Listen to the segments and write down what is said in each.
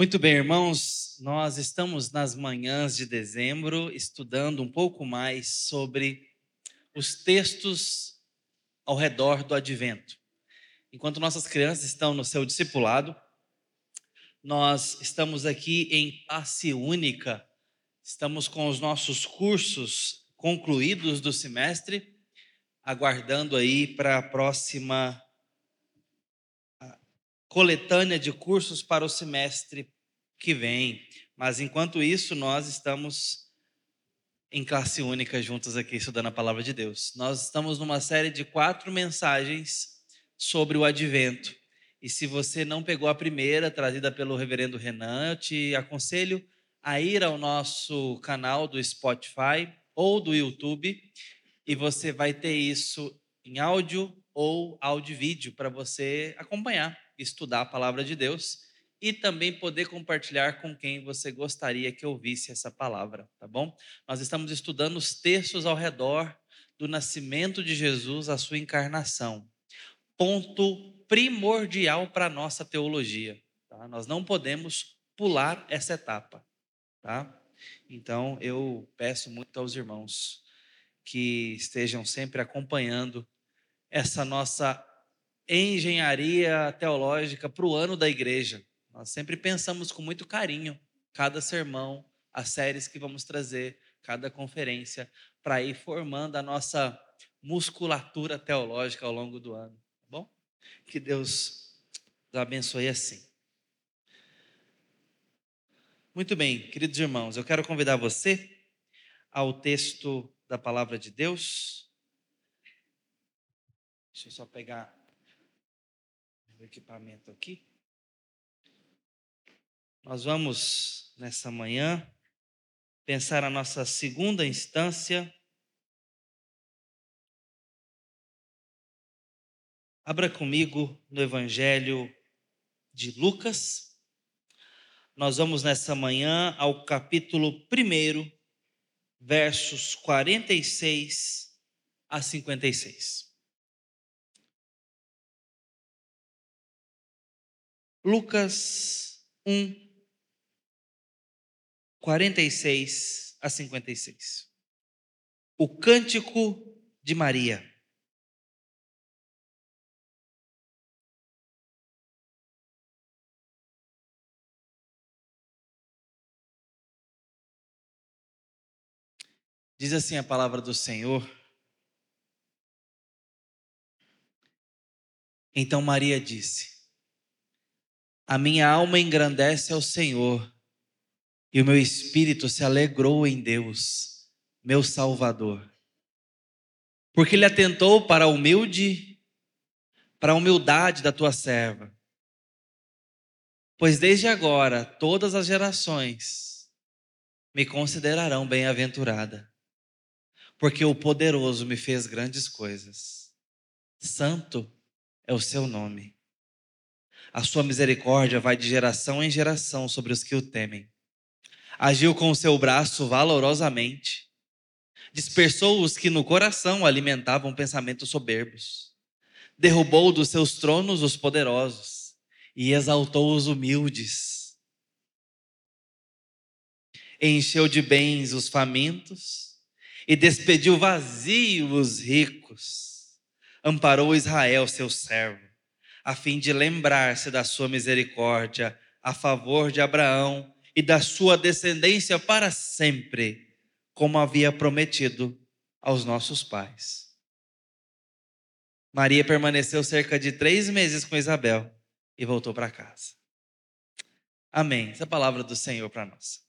Muito bem, irmãos, nós estamos nas manhãs de dezembro estudando um pouco mais sobre os textos ao redor do advento. Enquanto nossas crianças estão no seu discipulado, nós estamos aqui em passe única, estamos com os nossos cursos concluídos do semestre, aguardando aí para a próxima coletânea de cursos para o semestre que vem. Mas enquanto isso, nós estamos em classe única juntos aqui estudando a palavra de Deus. Nós estamos numa série de quatro mensagens sobre o advento. E se você não pegou a primeira, trazida pelo reverendo Renan, eu te aconselho a ir ao nosso canal do Spotify ou do YouTube e você vai ter isso em áudio ou áudio vídeo para você acompanhar estudar a palavra de Deus e também poder compartilhar com quem você gostaria que ouvisse essa palavra, tá bom? Nós estamos estudando os textos ao redor do nascimento de Jesus, a sua encarnação. Ponto primordial para a nossa teologia. Tá? Nós não podemos pular essa etapa. Tá? Então, eu peço muito aos irmãos que estejam sempre acompanhando essa nossa engenharia teológica para o ano da igreja. Nós sempre pensamos com muito carinho cada sermão, as séries que vamos trazer, cada conferência, para ir formando a nossa musculatura teológica ao longo do ano. Tá bom? Que Deus nos abençoe assim. Muito bem, queridos irmãos, eu quero convidar você ao texto da palavra de Deus. Deixa eu só pegar o equipamento aqui. Nós vamos, nessa manhã, pensar a nossa segunda instância. Abra comigo no Evangelho de Lucas. Nós vamos nessa manhã ao capítulo 1, versos 46 a 56. Lucas 1, 46 a 56. O cântico de Maria. Diz assim a palavra do Senhor. Então Maria disse: a minha alma engrandece ao Senhor, e o meu espírito se alegrou em Deus, meu Salvador. Porque ele atentou para a humilde, para a humildade da tua serva. Pois desde agora todas as gerações me considerarão bem-aventurada, porque o poderoso me fez grandes coisas. Santo é o seu nome. A sua misericórdia vai de geração em geração sobre os que o temem. Agiu com o seu braço valorosamente. Dispersou os que no coração alimentavam pensamentos soberbos. Derrubou dos seus tronos os poderosos e exaltou os humildes. Encheu de bens os famintos e despediu vazios os ricos. Amparou Israel, seu servo a fim de lembrar-se da sua misericórdia a favor de Abraão e da sua descendência para sempre, como havia prometido aos nossos pais. Maria permaneceu cerca de três meses com Isabel e voltou para casa. Amém. Essa é a palavra do Senhor para nós.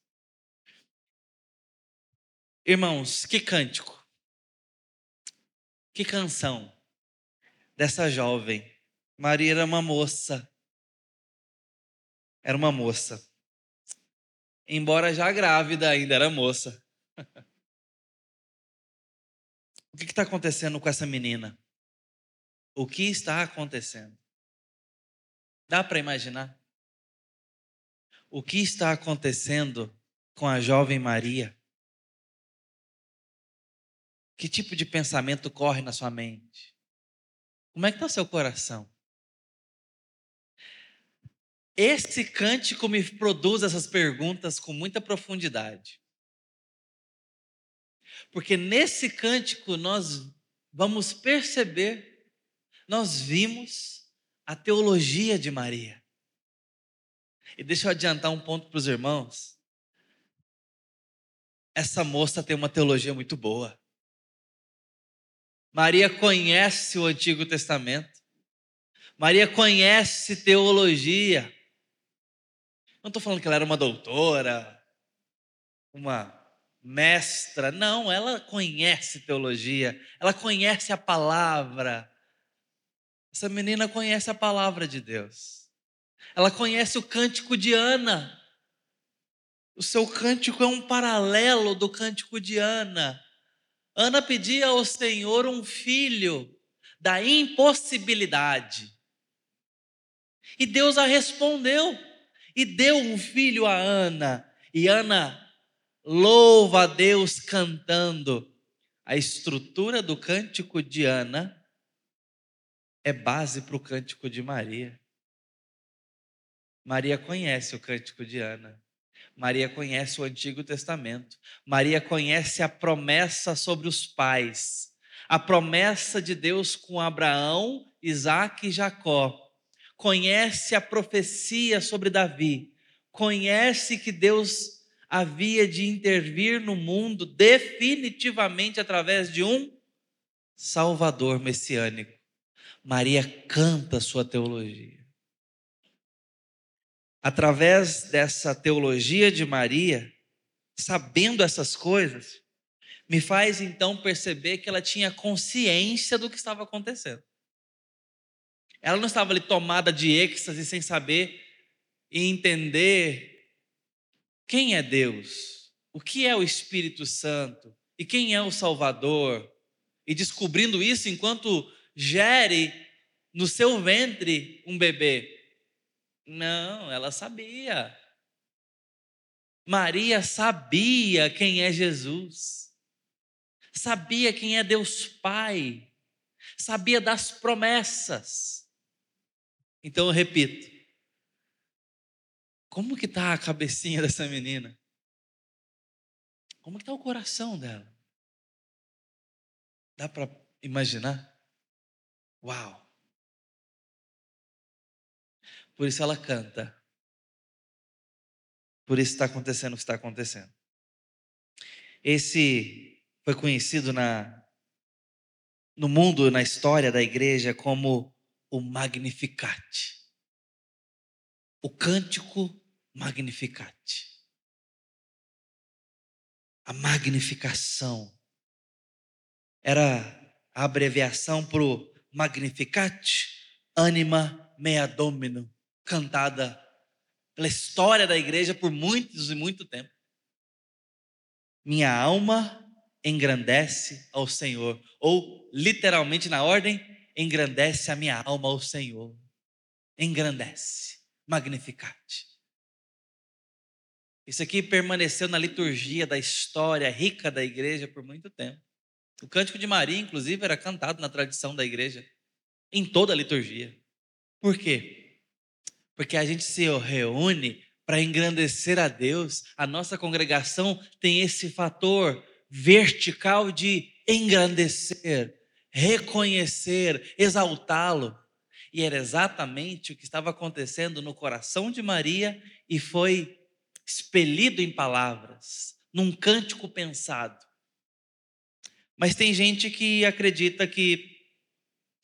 Irmãos, que cântico, que canção dessa jovem Maria era uma moça. Era uma moça. Embora já grávida, ainda era moça. o que está acontecendo com essa menina? O que está acontecendo? Dá para imaginar? O que está acontecendo com a jovem Maria? Que tipo de pensamento corre na sua mente? Como é que está o seu coração? Esse cântico me produz essas perguntas com muita profundidade. Porque nesse cântico nós vamos perceber, nós vimos a teologia de Maria. E deixa eu adiantar um ponto para os irmãos. Essa moça tem uma teologia muito boa. Maria conhece o Antigo Testamento. Maria conhece teologia. Não estou falando que ela era uma doutora, uma mestra. Não, ela conhece teologia. Ela conhece a palavra. Essa menina conhece a palavra de Deus. Ela conhece o cântico de Ana. O seu cântico é um paralelo do cântico de Ana. Ana pedia ao Senhor um filho da impossibilidade. E Deus a respondeu e deu um filho a Ana. E Ana louva a Deus cantando. A estrutura do cântico de Ana é base para o cântico de Maria. Maria conhece o cântico de Ana. Maria conhece o Antigo Testamento. Maria conhece a promessa sobre os pais. A promessa de Deus com Abraão, Isaac e Jacó conhece a profecia sobre Davi, conhece que Deus havia de intervir no mundo definitivamente através de um Salvador messiânico. Maria canta sua teologia. Através dessa teologia de Maria, sabendo essas coisas, me faz então perceber que ela tinha consciência do que estava acontecendo. Ela não estava ali tomada de êxtase sem saber e entender quem é Deus, o que é o Espírito Santo e quem é o Salvador, e descobrindo isso enquanto gere no seu ventre um bebê. Não, ela sabia. Maria sabia quem é Jesus, sabia quem é Deus Pai, sabia das promessas. Então eu repito. Como que está a cabecinha dessa menina? Como que está o coração dela? Dá para imaginar? Uau! Por isso ela canta. Por isso está acontecendo o que está acontecendo. Esse foi conhecido na, no mundo, na história da igreja, como o Magnificat. O cântico Magnificat. A magnificação era a abreviação para o Magnificat Anima Mea Domino, cantada pela história da igreja por muitos e muito tempo. Minha alma engrandece ao Senhor, ou literalmente na ordem, engrandece a minha alma ao Senhor. Engrandece, magnificate. Isso aqui permaneceu na liturgia da história rica da igreja por muito tempo. O cântico de Maria, inclusive, era cantado na tradição da igreja, em toda a liturgia. Por quê? Porque a gente se reúne para engrandecer a Deus. A nossa congregação tem esse fator vertical de engrandecer, reconhecer, exaltá-lo. E era exatamente o que estava acontecendo no coração de Maria e foi expelido em palavras, num cântico pensado. Mas tem gente que acredita que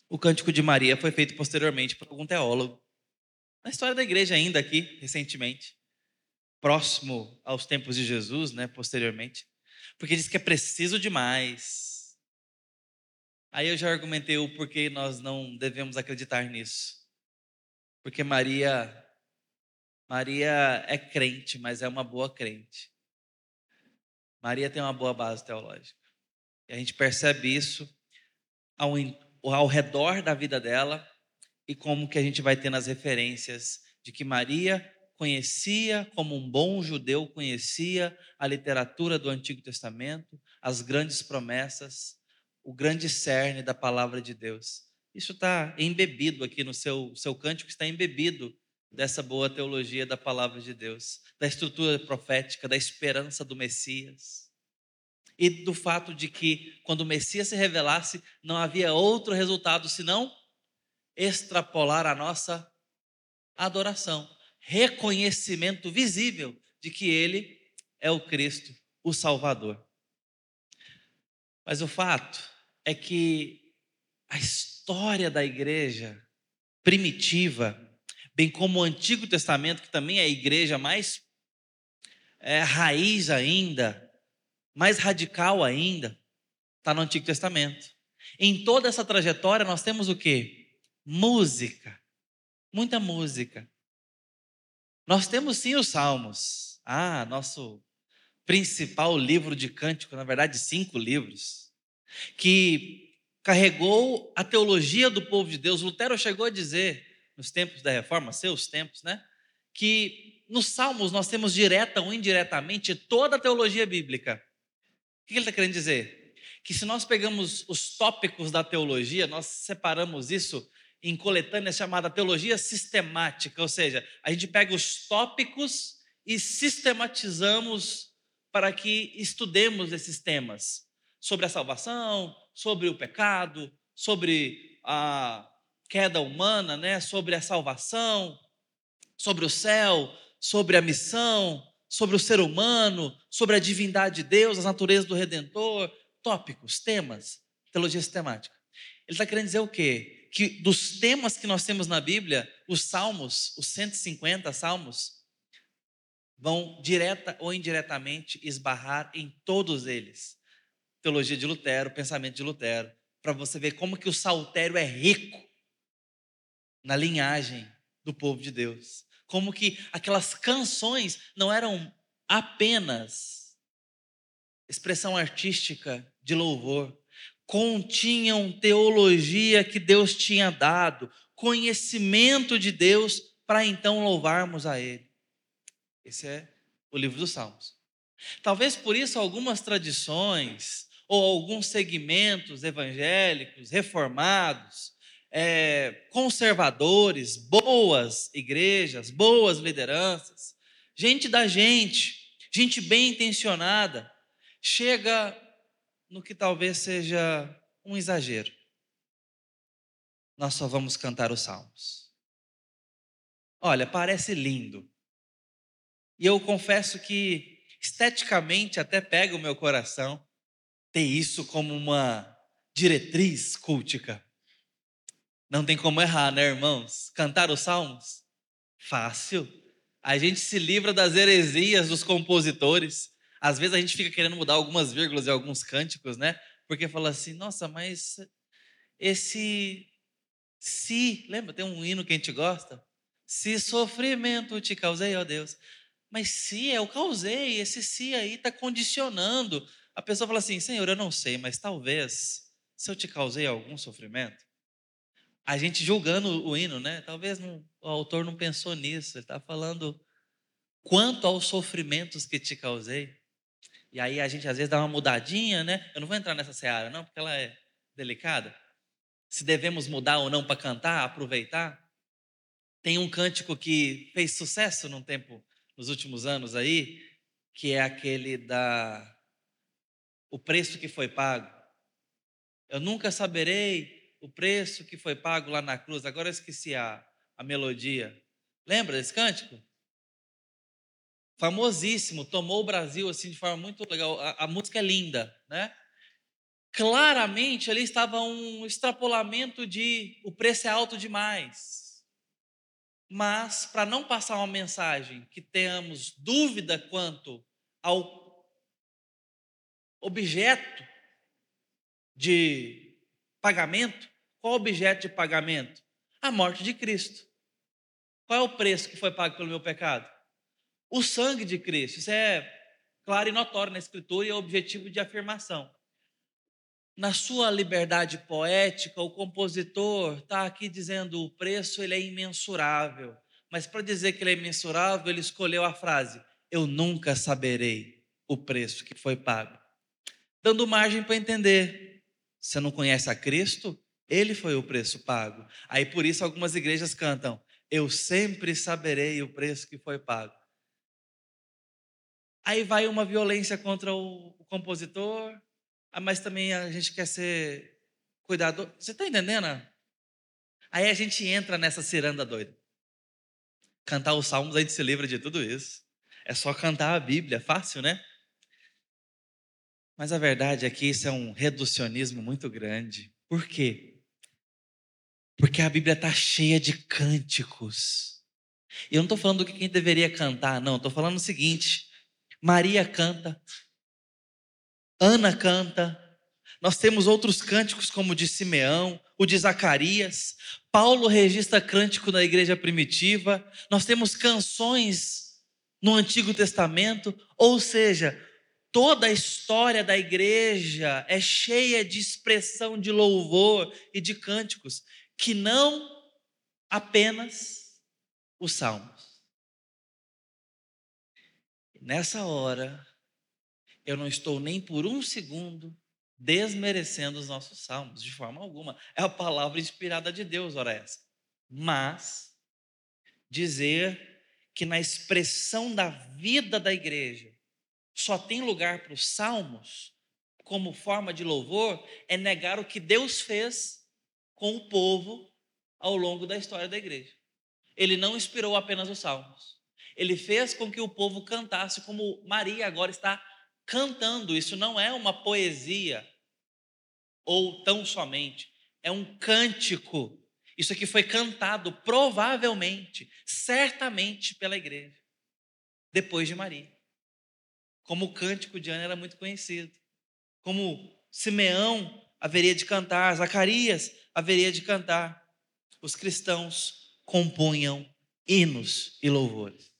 o cântico de Maria foi feito posteriormente por algum teólogo. Na história da igreja ainda aqui, recentemente, próximo aos tempos de Jesus, né, posteriormente, porque diz que é preciso demais Aí eu já argumentei o porquê nós não devemos acreditar nisso. Porque Maria Maria é crente, mas é uma boa crente. Maria tem uma boa base teológica. E a gente percebe isso ao, ao redor da vida dela e como que a gente vai tendo as referências de que Maria conhecia, como um bom judeu conhecia a literatura do Antigo Testamento, as grandes promessas, o grande cerne da palavra de Deus. Isso está embebido aqui no seu, seu cântico, está embebido dessa boa teologia da palavra de Deus, da estrutura profética, da esperança do Messias. E do fato de que, quando o Messias se revelasse, não havia outro resultado senão extrapolar a nossa adoração, reconhecimento visível de que Ele é o Cristo, o Salvador. Mas o fato é que a história da igreja primitiva, bem como o Antigo Testamento, que também é a igreja mais é, raiz ainda, mais radical ainda, está no Antigo Testamento. Em toda essa trajetória nós temos o que? Música. Muita música. Nós temos sim os Salmos. Ah, nosso principal livro de cântico, na verdade, cinco livros, que carregou a teologia do povo de Deus. Lutero chegou a dizer, nos tempos da reforma, seus tempos, né? Que nos Salmos nós temos direta ou indiretamente toda a teologia bíblica. O que ele está querendo dizer? Que se nós pegamos os tópicos da teologia, nós separamos isso em coletânea chamada teologia sistemática, ou seja, a gente pega os tópicos e sistematizamos para que estudemos esses temas sobre a salvação, sobre o pecado, sobre a queda humana, né? sobre a salvação, sobre o céu, sobre a missão, sobre o ser humano, sobre a divindade de Deus, as naturezas do Redentor, tópicos, temas, teologia sistemática. Ele está querendo dizer o quê? Que dos temas que nós temos na Bíblia, os salmos, os 150 salmos, vão direta ou indiretamente esbarrar em todos eles. Teologia de Lutero, pensamento de Lutero, para você ver como que o saltério é rico na linhagem do povo de Deus. Como que aquelas canções não eram apenas expressão artística de louvor, continham teologia que Deus tinha dado, conhecimento de Deus para então louvarmos a Ele. Esse é o livro dos Salmos. Talvez por isso algumas tradições ou alguns segmentos evangélicos, reformados, é, conservadores, boas igrejas, boas lideranças, gente da gente, gente bem intencionada, chega no que talvez seja um exagero. Nós só vamos cantar os salmos. Olha, parece lindo. E eu confesso que esteticamente até pega o meu coração ter isso como uma diretriz cultica. Não tem como errar, né, irmãos? Cantar os salmos? Fácil. A gente se livra das heresias dos compositores. Às vezes a gente fica querendo mudar algumas vírgulas e alguns cânticos, né? Porque fala assim, nossa, mas esse se, lembra, tem um hino que a gente gosta? Se sofrimento te causei, ó Deus. Mas se eu causei, esse se aí está condicionando. A pessoa fala assim: Senhor, eu não sei, mas talvez, se eu te causei algum sofrimento, a gente julgando o hino, né? Talvez não, o autor não pensou nisso. Ele está falando quanto aos sofrimentos que te causei. E aí a gente às vezes dá uma mudadinha, né? Eu não vou entrar nessa seara, não, porque ela é delicada. Se devemos mudar ou não para cantar, aproveitar. Tem um cântico que fez sucesso num tempo nos últimos anos aí, que é aquele da o preço que foi pago. Eu nunca saberei o preço que foi pago lá na cruz. Agora eu esqueci a, a melodia. Lembra desse cântico? Famosíssimo, tomou o Brasil assim de forma muito legal. A, a música é linda, né? Claramente ali estava um extrapolamento de o preço é alto demais. Mas, para não passar uma mensagem que tenhamos dúvida quanto ao objeto de pagamento, qual objeto de pagamento? A morte de Cristo. Qual é o preço que foi pago pelo meu pecado? O sangue de Cristo. Isso é claro e notório na Escritura e é objetivo de afirmação na sua liberdade poética, o compositor está aqui dizendo o preço ele é imensurável. Mas para dizer que ele é imensurável, ele escolheu a frase: Eu nunca saberei o preço que foi pago. Dando margem para entender. Você não conhece a Cristo? Ele foi o preço pago. Aí por isso algumas igrejas cantam: eu sempre saberei o preço que foi pago. Aí vai uma violência contra o, compositor, ah, mas também a gente quer ser cuidador. Você está entendendo? Aí a gente entra nessa ciranda doida. Cantar os salmos, a gente se livra de tudo isso. É só cantar a Bíblia, fácil, né? Mas a verdade é que isso é um reducionismo muito grande. Por quê? Porque a Bíblia está cheia de cânticos. E eu não estou falando do que quem deveria cantar, não. Estou falando o seguinte: Maria canta, Ana canta, nós temos outros cânticos, como o de Simeão, o de Zacarias. Paulo registra cântico na igreja primitiva. Nós temos canções no Antigo Testamento. Ou seja, toda a história da igreja é cheia de expressão de louvor e de cânticos, que não apenas os salmos. Nessa hora, eu não estou nem por um segundo desmerecendo os nossos salmos, de forma alguma. É a palavra inspirada de Deus, ora essa. Mas dizer que na expressão da vida da igreja só tem lugar para os salmos como forma de louvor é negar o que Deus fez com o povo ao longo da história da igreja. Ele não inspirou apenas os salmos. Ele fez com que o povo cantasse como Maria agora está cantando. Isso não é uma poesia ou tão somente, é um cântico. Isso aqui foi cantado provavelmente, certamente pela igreja, depois de Maria. Como o cântico de Ana era muito conhecido, como Simeão haveria de cantar, Zacarias haveria de cantar, os cristãos compunham hinos e louvores.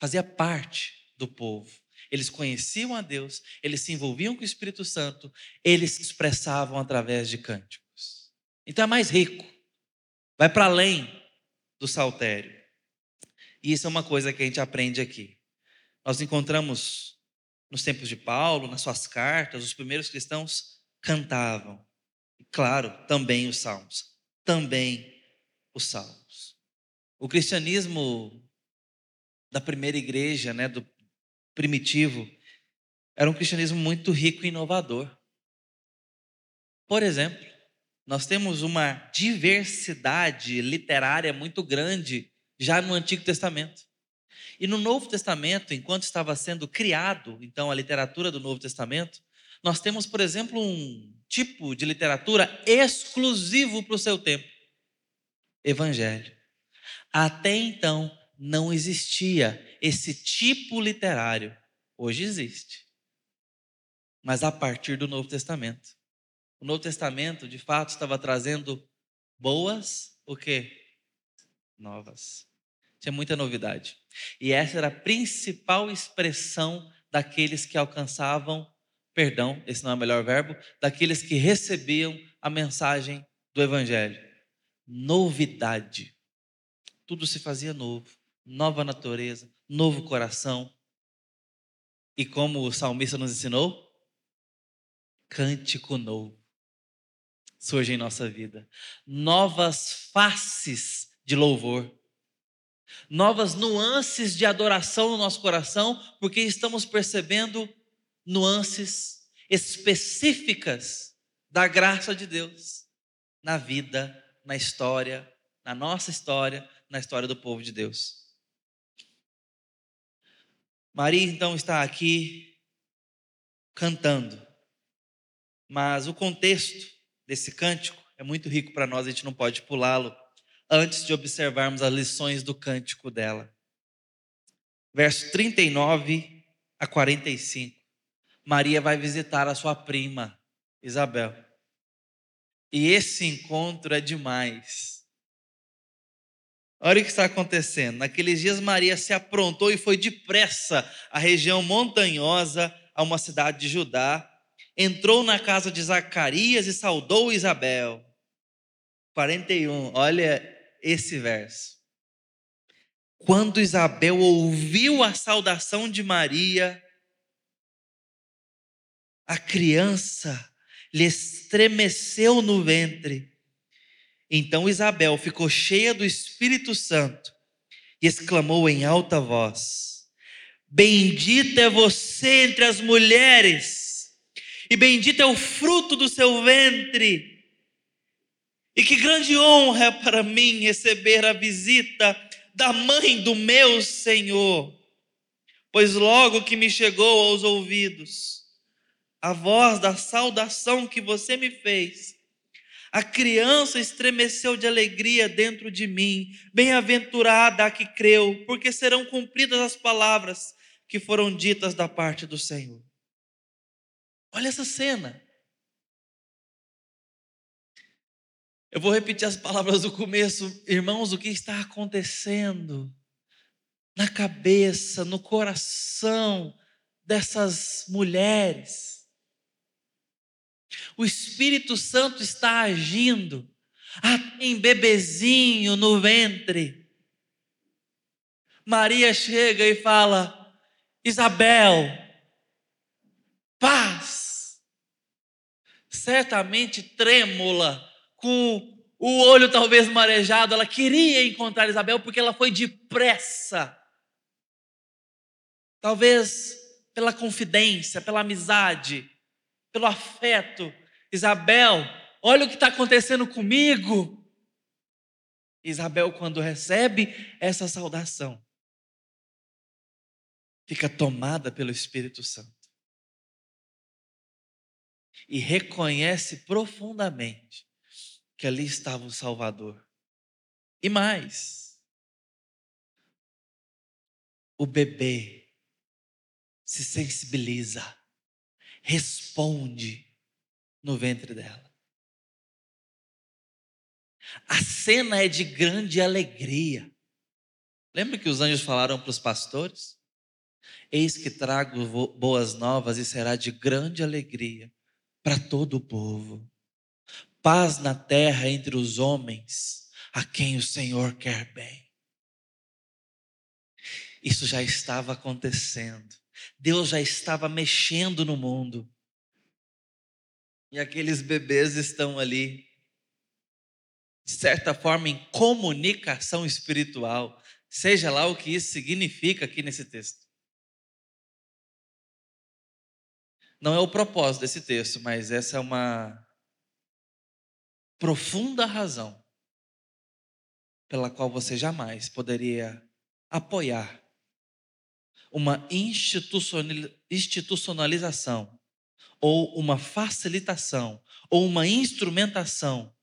Fazia parte do povo eles conheciam a Deus, eles se envolviam com o Espírito Santo, eles se expressavam através de cânticos. Então é mais rico, vai para além do saltério. E isso é uma coisa que a gente aprende aqui. Nós encontramos nos tempos de Paulo, nas suas cartas, os primeiros cristãos cantavam. E claro, também os salmos. Também os salmos. O cristianismo da primeira igreja, né, do, primitivo, era um cristianismo muito rico e inovador. Por exemplo, nós temos uma diversidade literária muito grande já no Antigo Testamento. E no Novo Testamento, enquanto estava sendo criado, então, a literatura do Novo Testamento, nós temos, por exemplo, um tipo de literatura exclusivo para o seu tempo: Evangelho. Até então, não existia esse tipo literário. Hoje existe. Mas a partir do Novo Testamento. O Novo Testamento, de fato, estava trazendo boas, o quê? Novas. Tinha muita novidade. E essa era a principal expressão daqueles que alcançavam, perdão, esse não é o melhor verbo, daqueles que recebiam a mensagem do Evangelho. Novidade. Tudo se fazia novo nova natureza, novo coração. E como o salmista nos ensinou, cântico novo surge em nossa vida. Novas faces de louvor. Novas nuances de adoração no nosso coração, porque estamos percebendo nuances específicas da graça de Deus na vida, na história, na nossa história, na história do povo de Deus. Maria então está aqui cantando, mas o contexto desse cântico é muito rico para nós, a gente não pode pulá-lo antes de observarmos as lições do cântico dela. Verso 39 a 45. Maria vai visitar a sua prima, Isabel. E esse encontro é demais. Olha o que está acontecendo. Naqueles dias, Maria se aprontou e foi depressa à região montanhosa, a uma cidade de Judá. Entrou na casa de Zacarias e saudou Isabel. 41, olha esse verso. Quando Isabel ouviu a saudação de Maria, a criança lhe estremeceu no ventre Então Isabel ficou cheia do Espírito Santo e exclamou em alta voz: Bendita é você entre as mulheres, e bendito é o fruto do seu ventre. E que grande honra é para mim receber a visita da mãe do meu Senhor, pois logo que me chegou aos ouvidos a voz da saudação que você me fez, a criança estremeceu de alegria dentro de mim. Bem-aventurada a que creu, porque serão cumpridas as palavras que foram ditas da parte do Senhor. Olha essa cena. Eu vou repetir as palavras do começo. Irmãos, o que está acontecendo na cabeça, no coração dessas mulheres? O Espírito Santo está agindo. Ah, tem bebezinho no ventre. Maria chega e fala: Isabel, paz. Certamente trêmula, com o olho talvez marejado, ela queria encontrar Isabel porque ela foi depressa. Talvez pela confidência, pela amizade, pelo afeto. Isabel, olha o que está acontecendo comigo. Isabel, quando recebe essa saudação, fica tomada pelo Espírito Santo e reconhece profundamente que ali estava o Salvador. E mais, o bebê se sensibiliza responde no ventre dela. A cena é de grande alegria. Lembra que os anjos falaram para os pastores? Eis que trago boas novas e será de grande alegria para todo o povo. Paz na terra entre os homens, a quem o Senhor quer bem. Isso já estava acontecendo. Deus já estava mexendo no mundo. E aqueles bebês estão ali, de certa forma, em comunicação espiritual, seja lá o que isso significa aqui nesse texto. Não é o propósito desse texto, mas essa é uma profunda razão pela qual você jamais poderia apoiar uma institucionalização, ou uma facilitação, ou uma instrumentação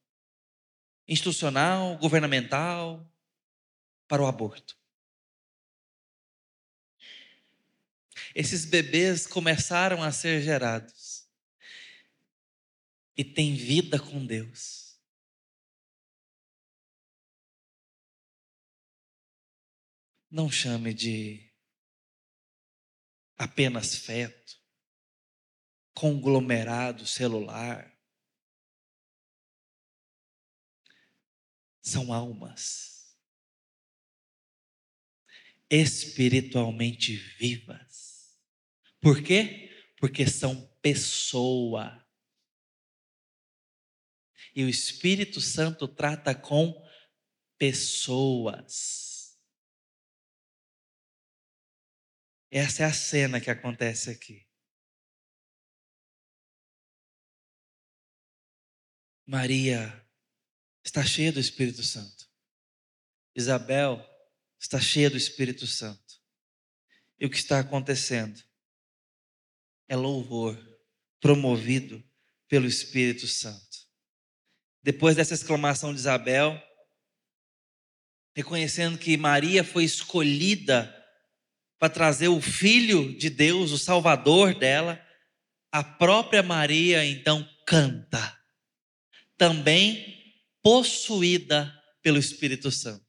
institucional, governamental para o aborto. Esses bebês começaram a ser gerados e têm vida com Deus. Não chame de apenas feto, conglomerado celular. São almas espiritualmente vivas. Por quê? Porque são pessoa. E o Espírito Santo trata com pessoas. Essa é a cena que acontece aqui. Maria está cheia do Espírito Santo. Isabel está cheia do Espírito Santo. E o que está acontecendo? É louvor promovido pelo Espírito Santo. Depois dessa exclamação de Isabel, reconhecendo que Maria foi escolhida para trazer o Filho de Deus, o Salvador dela, a própria Maria então canta, também possuída pelo Espírito Santo,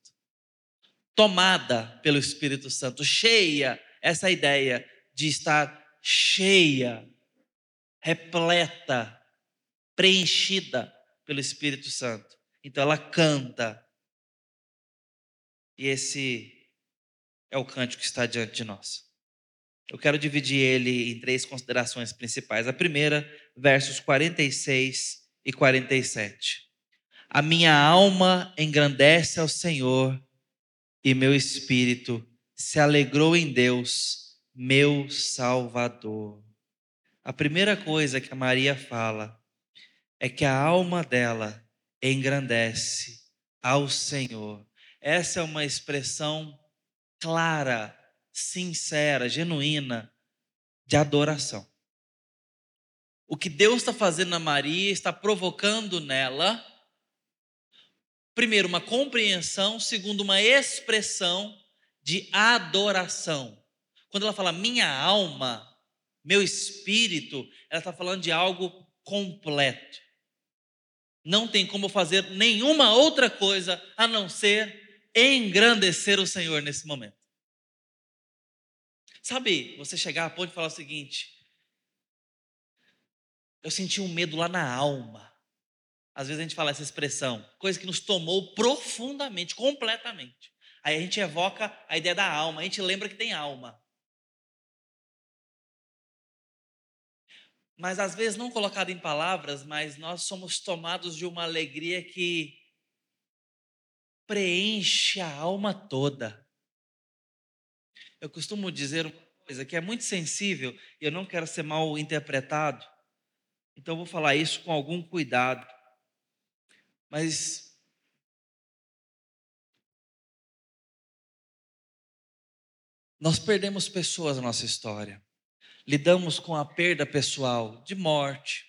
tomada pelo Espírito Santo, cheia, essa ideia de estar cheia, repleta, preenchida pelo Espírito Santo. Então ela canta. E esse é o cântico que está diante de nós. Eu quero dividir ele em três considerações principais. A primeira, versos 46 e 47. A minha alma engrandece ao Senhor e meu espírito se alegrou em Deus, meu Salvador. A primeira coisa que a Maria fala é que a alma dela engrandece ao Senhor. Essa é uma expressão clara, sincera, genuína de adoração. O que Deus está fazendo na Maria está provocando nela, primeiro, uma compreensão, segundo, uma expressão de adoração. Quando ela fala minha alma, meu espírito, ela está falando de algo completo. Não tem como fazer nenhuma outra coisa a não ser engrandecer o Senhor nesse momento. Sabe, você chegar a ponto de falar o seguinte: eu senti um medo lá na alma. Às vezes a gente fala essa expressão, coisa que nos tomou profundamente, completamente. Aí a gente evoca a ideia da alma, a gente lembra que tem alma. Mas às vezes não colocado em palavras, mas nós somos tomados de uma alegria que preenche a alma toda. Eu costumo dizer uma coisa que é muito sensível e eu não quero ser mal interpretado, então vou falar isso com algum cuidado. Mas nós perdemos pessoas na nossa história lidamos com a perda pessoal de morte,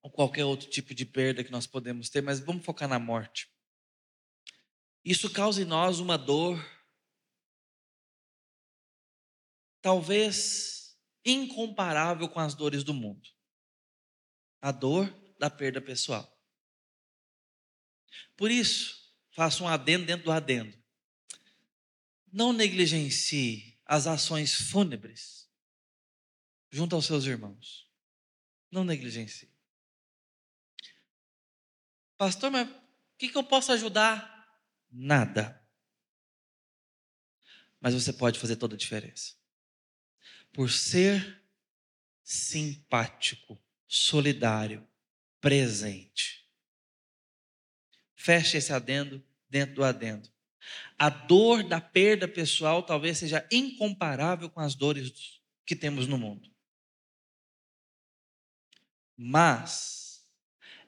ou qualquer outro tipo de perda que nós podemos ter, mas vamos focar na morte. Isso causa em nós uma dor, talvez incomparável com as dores do mundo. A dor da perda pessoal. Por isso, faço um adendo dentro do adendo. Não negligencie as ações fúnebres junto aos seus irmãos. Não negligencie. Pastor, mas o que, que eu posso ajudar? Nada. Mas você pode fazer toda a diferença. Por ser simpático, solidário, presente. Feche esse adendo dentro do adendo. A dor da perda pessoal talvez seja incomparável com as dores que temos no mundo. Mas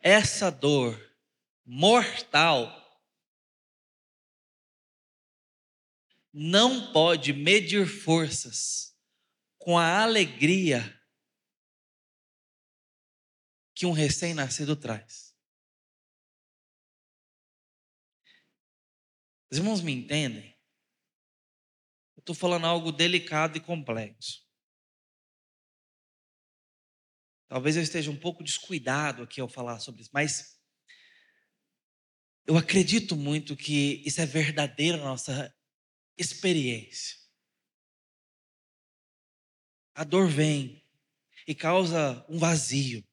essa dor mortal não pode medir forças com a alegria que um recém-nascido traz. Os irmãos me entendem? Eu estou falando algo delicado e complexo. Talvez eu esteja um pouco descuidado aqui ao falar sobre isso, mas eu acredito muito que isso é verdadeira nossa experiência. A dor vem e causa um vazio.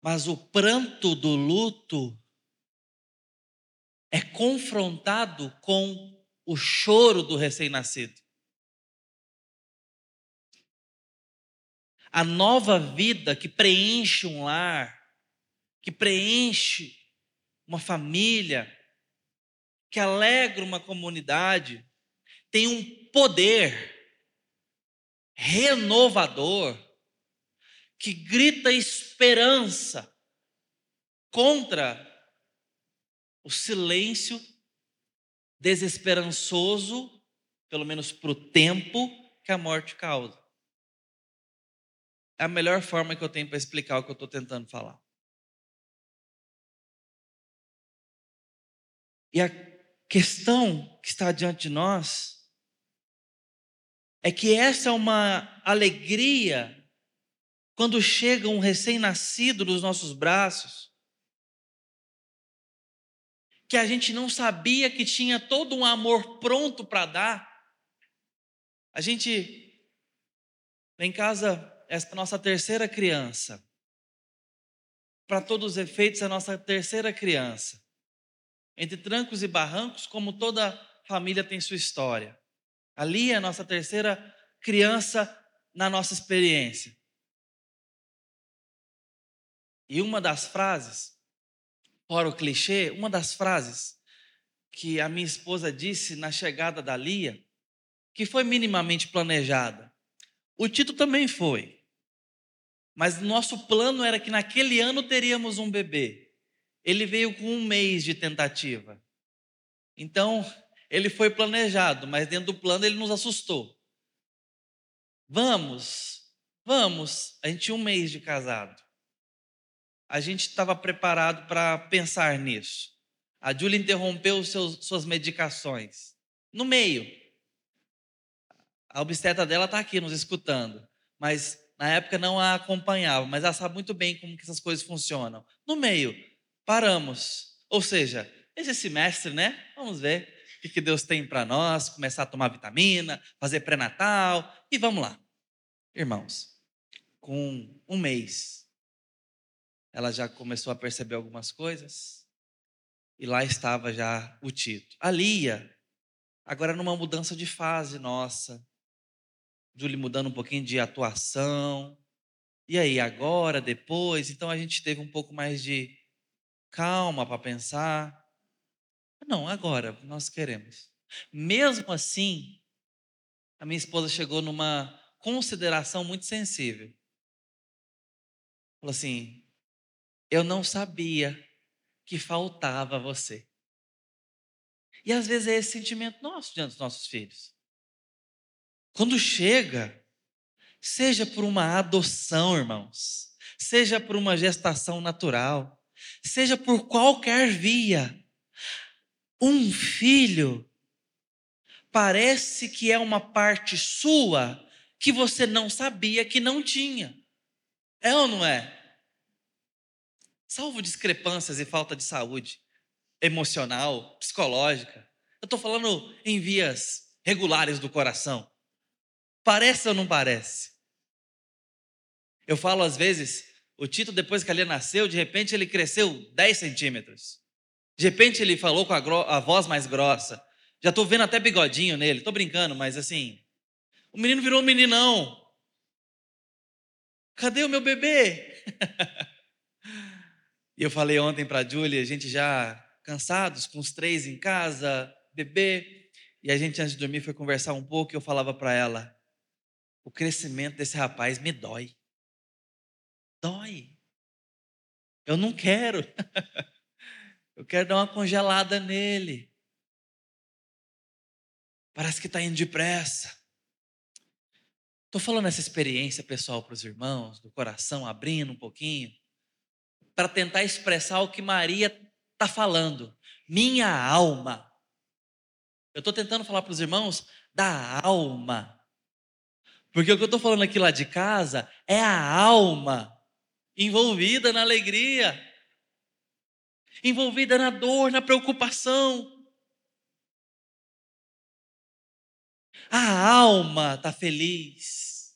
Mas o pranto do luto é confrontado com o choro do recém-nascido. A nova vida que preenche um lar, que preenche uma família, que alegra uma comunidade, tem um poder renovador que grita esperança contra o silêncio desesperançoso, pelo menos para o tempo que a morte causa. É a melhor forma que eu tenho para explicar o que eu estou tentando falar. E a questão que está diante de nós é que essa é uma alegria quando chega um recém-nascido nos nossos braços que a gente não sabia que tinha todo um amor pronto para dar. A gente, lá em casa, essa nossa terceira criança. Para todos os efeitos, a nossa terceira criança. Entre trancos e barrancos, como toda família tem sua história. Ali é a nossa terceira criança na nossa experiência. E uma das frases, fora o clichê, uma das frases que a minha esposa disse na chegada da Lia, que foi minimamente planejada. O Tito também foi. Mas nosso plano era que naquele ano teríamos um bebê. Ele veio com um mês de tentativa. Então, ele foi planejado, mas dentro do plano ele nos assustou. Vamos, vamos. A gente tinha um mês de casado a gente estava preparado para pensar nisso. A Júlia interrompeu seus, suas medicações. No meio. A obstetra dela está aqui nos escutando. Mas na época não a acompanhava. Mas ela sabe muito bem como que essas coisas funcionam. No meio, paramos. Ou seja, esse semestre, né? Vamos ver o que Deus tem para nós. Começar a tomar vitamina, fazer pré-natal. E vamos lá. Irmãos, com um mês ela já começou a perceber algumas coisas. E lá estava já o Tito. A Lia, agora numa mudança de fase nossa. Julie mudando um pouquinho de atuação. E aí, agora, depois? Então a gente teve um pouco mais de calma para pensar. Não, agora nós queremos. Mesmo assim, a minha esposa chegou numa consideração muito sensível. Falou assim: eu não sabia que faltava você. E às vezes é esse sentimento nosso diante dos nossos filhos. Quando chega, seja por uma adoção, irmãos, seja por uma gestação natural, seja por qualquer via, um filho parece que é uma parte sua que você não sabia que não tinha. É ou não é? salvo discrepâncias e falta de saúde emocional, psicológica. Eu estou falando em vias regulares do coração. Parece ou não parece? Eu falo às vezes, o Tito, depois que ele nasceu, de repente ele cresceu 10 centímetros. De repente ele falou com a, a voz mais grossa. Já estou vendo até bigodinho nele. Estou brincando, mas assim. O menino virou um meninão. Cadê o meu bebê? E eu falei ontem para a Júlia, a gente já cansados, com os três em casa, bebê, e a gente antes de dormir foi conversar um pouco e eu falava para ela: o crescimento desse rapaz me dói. Dói. Eu não quero. eu quero dar uma congelada nele. Parece que está indo depressa. Estou falando essa experiência pessoal para os irmãos, do coração abrindo um pouquinho para tentar expressar o que Maria está falando. Minha alma. Eu estou tentando falar para os irmãos da alma. Porque o que eu estou falando aqui lá de casa é a alma envolvida na alegria, envolvida na dor, na preocupação. A alma está feliz.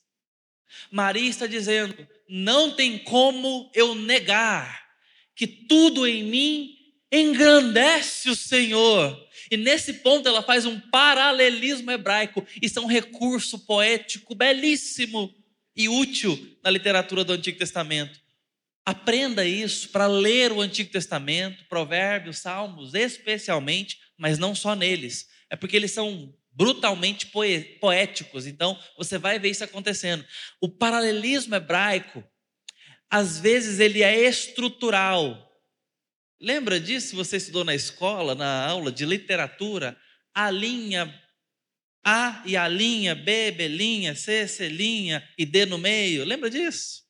Maria está dizendo: não tem como eu negar que tudo em mim engrandece o Senhor. E nesse ponto ela faz um paralelismo hebraico. Isso é um recurso poético belíssimo e útil na literatura do Antigo Testamento. Aprenda isso para ler o Antigo Testamento, Provérbios, Salmos, especialmente, mas não só neles. É porque eles são brutalmente poéticos. Então, você vai ver isso acontecendo. O paralelismo hebraico, às vezes, ele é estrutural. Lembra disso? Você estudou na escola, na aula de literatura, a linha A e a linha B, B linha, C, C linha e D no meio. Lembra disso?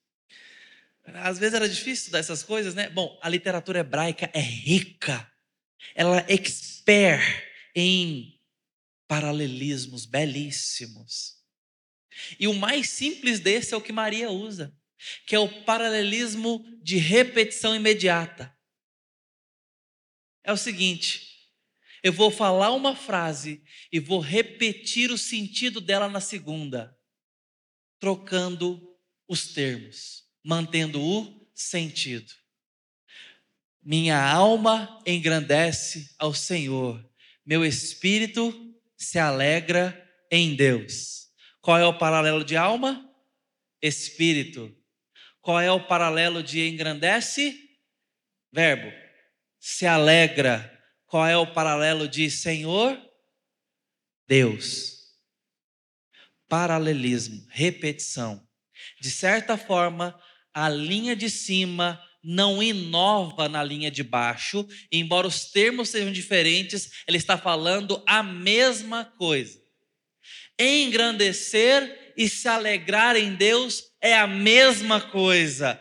Às vezes era difícil estudar essas coisas, né? Bom, a literatura hebraica é rica. Ela é expert em paralelismos belíssimos. E o mais simples desse é o que Maria usa, que é o paralelismo de repetição imediata. É o seguinte: eu vou falar uma frase e vou repetir o sentido dela na segunda, trocando os termos, mantendo o sentido. Minha alma engrandece ao Senhor, meu espírito se alegra em Deus. Qual é o paralelo de alma? Espírito. Qual é o paralelo de engrandece? Verbo. Se alegra. Qual é o paralelo de Senhor? Deus. Paralelismo, repetição. De certa forma, a linha de cima não inova na linha de baixo, embora os termos sejam diferentes, ele está falando a mesma coisa. Engrandecer e se alegrar em Deus é a mesma coisa.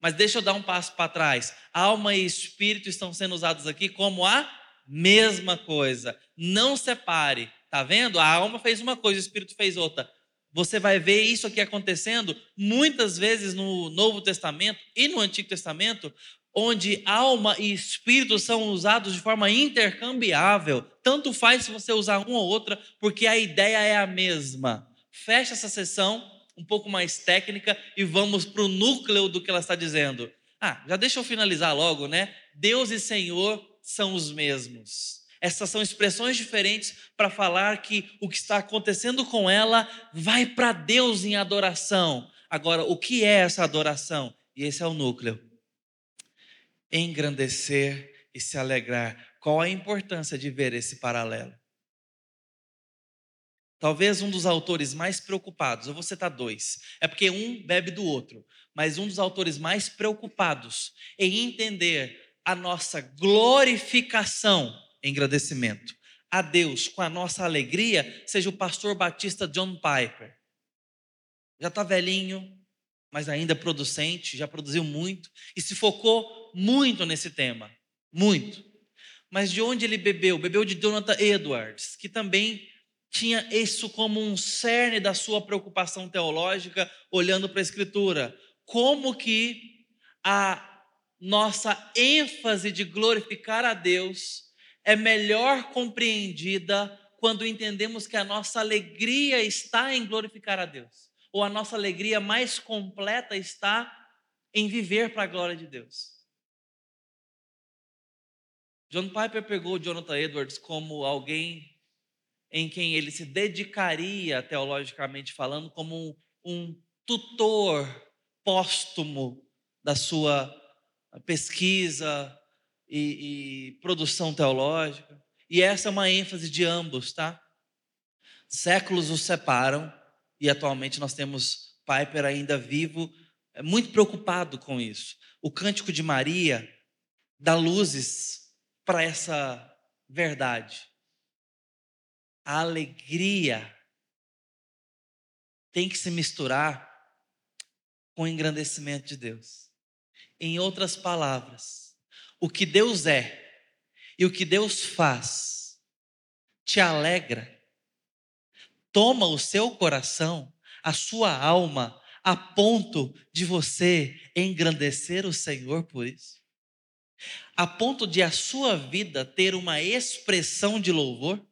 Mas deixa eu dar um passo para trás. Alma e espírito estão sendo usados aqui como a mesma coisa. Não separe. Tá vendo? A alma fez uma coisa, o espírito fez outra. Você vai ver isso aqui acontecendo muitas vezes no Novo Testamento e no Antigo Testamento, onde alma e espírito são usados de forma intercambiável. Tanto faz se você usar uma ou outra, porque a ideia é a mesma. Fecha essa sessão um pouco mais técnica e vamos para o núcleo do que ela está dizendo. Ah, já deixa eu finalizar logo, né? Deus e Senhor são os mesmos. Essas são expressões diferentes para falar que o que está acontecendo com ela vai para Deus em adoração. Agora, o que é essa adoração? E esse é o núcleo. Engrandecer e se alegrar. Qual a importância de ver esse paralelo? Talvez um dos autores mais preocupados, eu vou citar dois, é porque um bebe do outro, mas um dos autores mais preocupados em entender a nossa glorificação engrandecimento a Deus com a nossa alegria, seja o pastor batista John Piper. Já está velhinho, mas ainda producente, já produziu muito e se focou muito nesse tema. Muito. Mas de onde ele bebeu? Bebeu de Jonathan Edwards, que também tinha isso como um cerne da sua preocupação teológica, olhando para a Escritura. Como que a nossa ênfase de glorificar a Deus é melhor compreendida quando entendemos que a nossa alegria está em glorificar a Deus, ou a nossa alegria mais completa está em viver para a glória de Deus. John Piper pegou Jonathan Edwards como alguém em quem ele se dedicaria, teologicamente falando, como um, um tutor póstumo da sua pesquisa, e, e produção teológica. E essa é uma ênfase de ambos, tá? Séculos os separam e atualmente nós temos Piper ainda vivo, é muito preocupado com isso. O Cântico de Maria dá luzes para essa verdade. A alegria tem que se misturar com o engrandecimento de Deus. Em outras palavras, o que Deus é e o que Deus faz te alegra, toma o seu coração, a sua alma, a ponto de você engrandecer o Senhor por isso, a ponto de a sua vida ter uma expressão de louvor.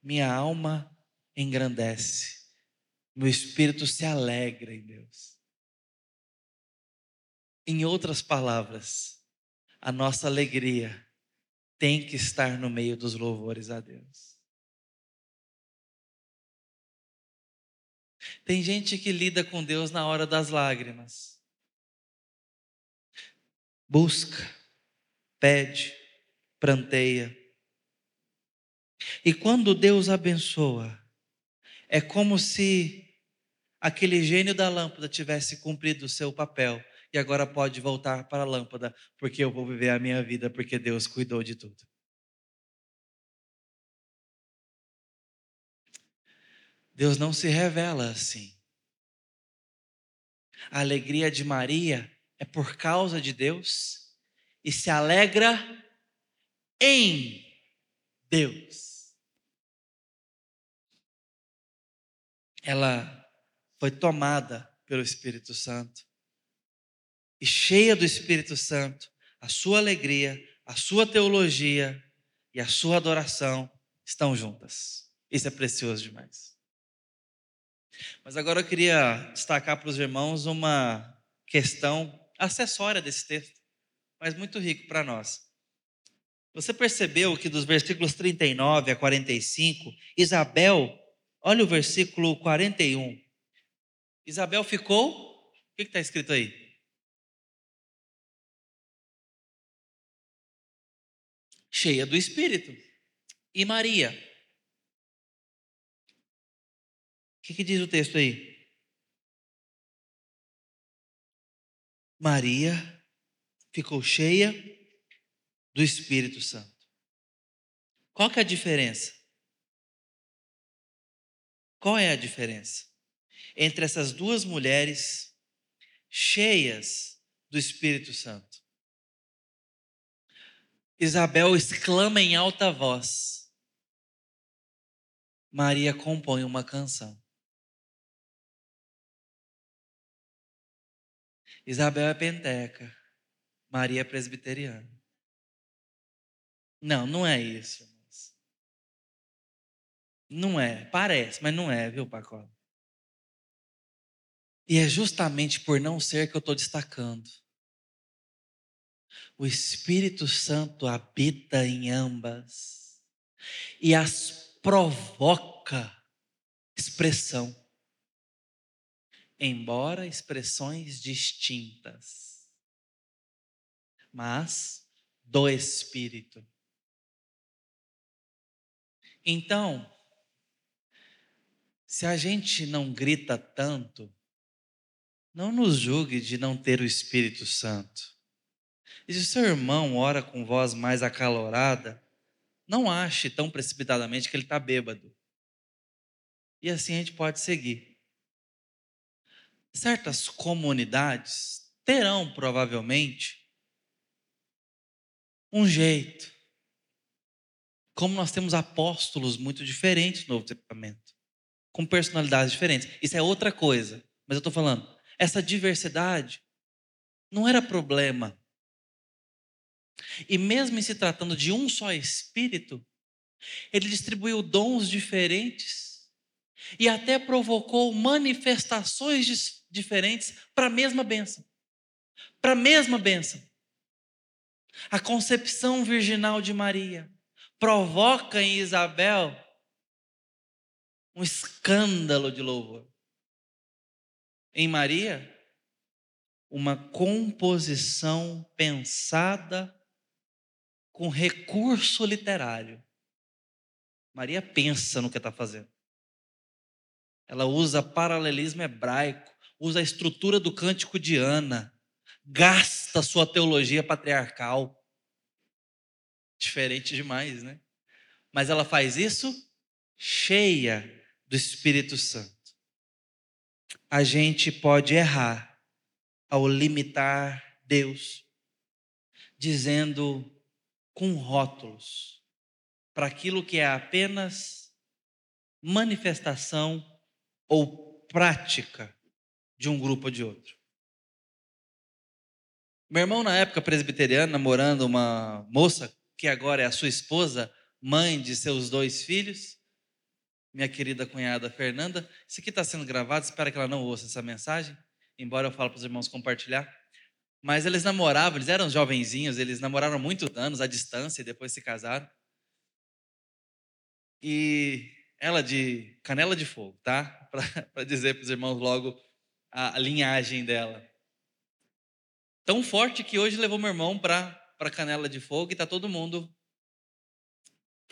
Minha alma engrandece, meu espírito se alegra em Deus. Em outras palavras, a nossa alegria tem que estar no meio dos louvores a Deus. Tem gente que lida com Deus na hora das lágrimas. Busca, pede, pranteia. E quando Deus abençoa, é como se aquele gênio da lâmpada tivesse cumprido o seu papel e agora pode voltar para a lâmpada, porque eu vou viver a minha vida, porque Deus cuidou de tudo. Deus não se revela assim. A alegria de Maria é por causa de Deus e se alegra em Deus. Ela foi tomada pelo Espírito Santo e cheia do Espírito Santo, a sua alegria, a sua teologia e a sua adoração estão juntas. Isso é precioso demais. Mas agora eu queria destacar para os irmãos uma questão acessória desse texto, mas muito rico para nós. Você percebeu que dos versículos 39 a 45, Isabel Olha o versículo 41. Isabel ficou. O que está escrito aí? Cheia do Espírito. E Maria? O que, que diz o texto aí? Maria ficou cheia do Espírito Santo. Qual que é a diferença? Qual é a diferença entre essas duas mulheres cheias do Espírito Santo? Isabel exclama em alta voz. Maria compõe uma canção. Isabel é penteca, Maria é presbiteriana. Não, não é isso. Não é, parece, mas não é, viu, Pacola? E é justamente por não ser que eu estou destacando. O Espírito Santo habita em ambas e as provoca expressão embora expressões distintas, mas do Espírito. Então, se a gente não grita tanto, não nos julgue de não ter o Espírito Santo. E se o seu irmão ora com voz mais acalorada, não ache tão precipitadamente que ele está bêbado. E assim a gente pode seguir certas comunidades terão provavelmente um jeito. Como nós temos apóstolos muito diferentes no Novo Testamento, com personalidades diferentes. Isso é outra coisa. Mas eu estou falando, essa diversidade não era problema. E mesmo se tratando de um só Espírito, ele distribuiu dons diferentes e até provocou manifestações diferentes para a mesma bênção. Para a mesma bênção. A concepção virginal de Maria provoca em Isabel um escândalo de louvor. Em Maria, uma composição pensada com recurso literário. Maria pensa no que está fazendo. Ela usa paralelismo hebraico usa a estrutura do cântico de Ana, gasta sua teologia patriarcal. Diferente demais, né? Mas ela faz isso cheia do Espírito Santo. A gente pode errar ao limitar Deus, dizendo com rótulos para aquilo que é apenas manifestação ou prática de um grupo ou de outro. Meu irmão, na época presbiteriano, namorando uma moça que agora é a sua esposa, mãe de seus dois filhos, minha querida cunhada Fernanda. Isso aqui está sendo gravado, espero que ela não ouça essa mensagem, embora eu fale para os irmãos compartilhar. Mas eles namoravam, eles eram jovenzinhos, eles namoraram muitos anos à distância e depois se casaram. E ela de canela de fogo, tá? Para dizer para os irmãos logo a, linhagem dela. Tão forte que hoje levou meu irmão para canela de fogo e tá todo mundo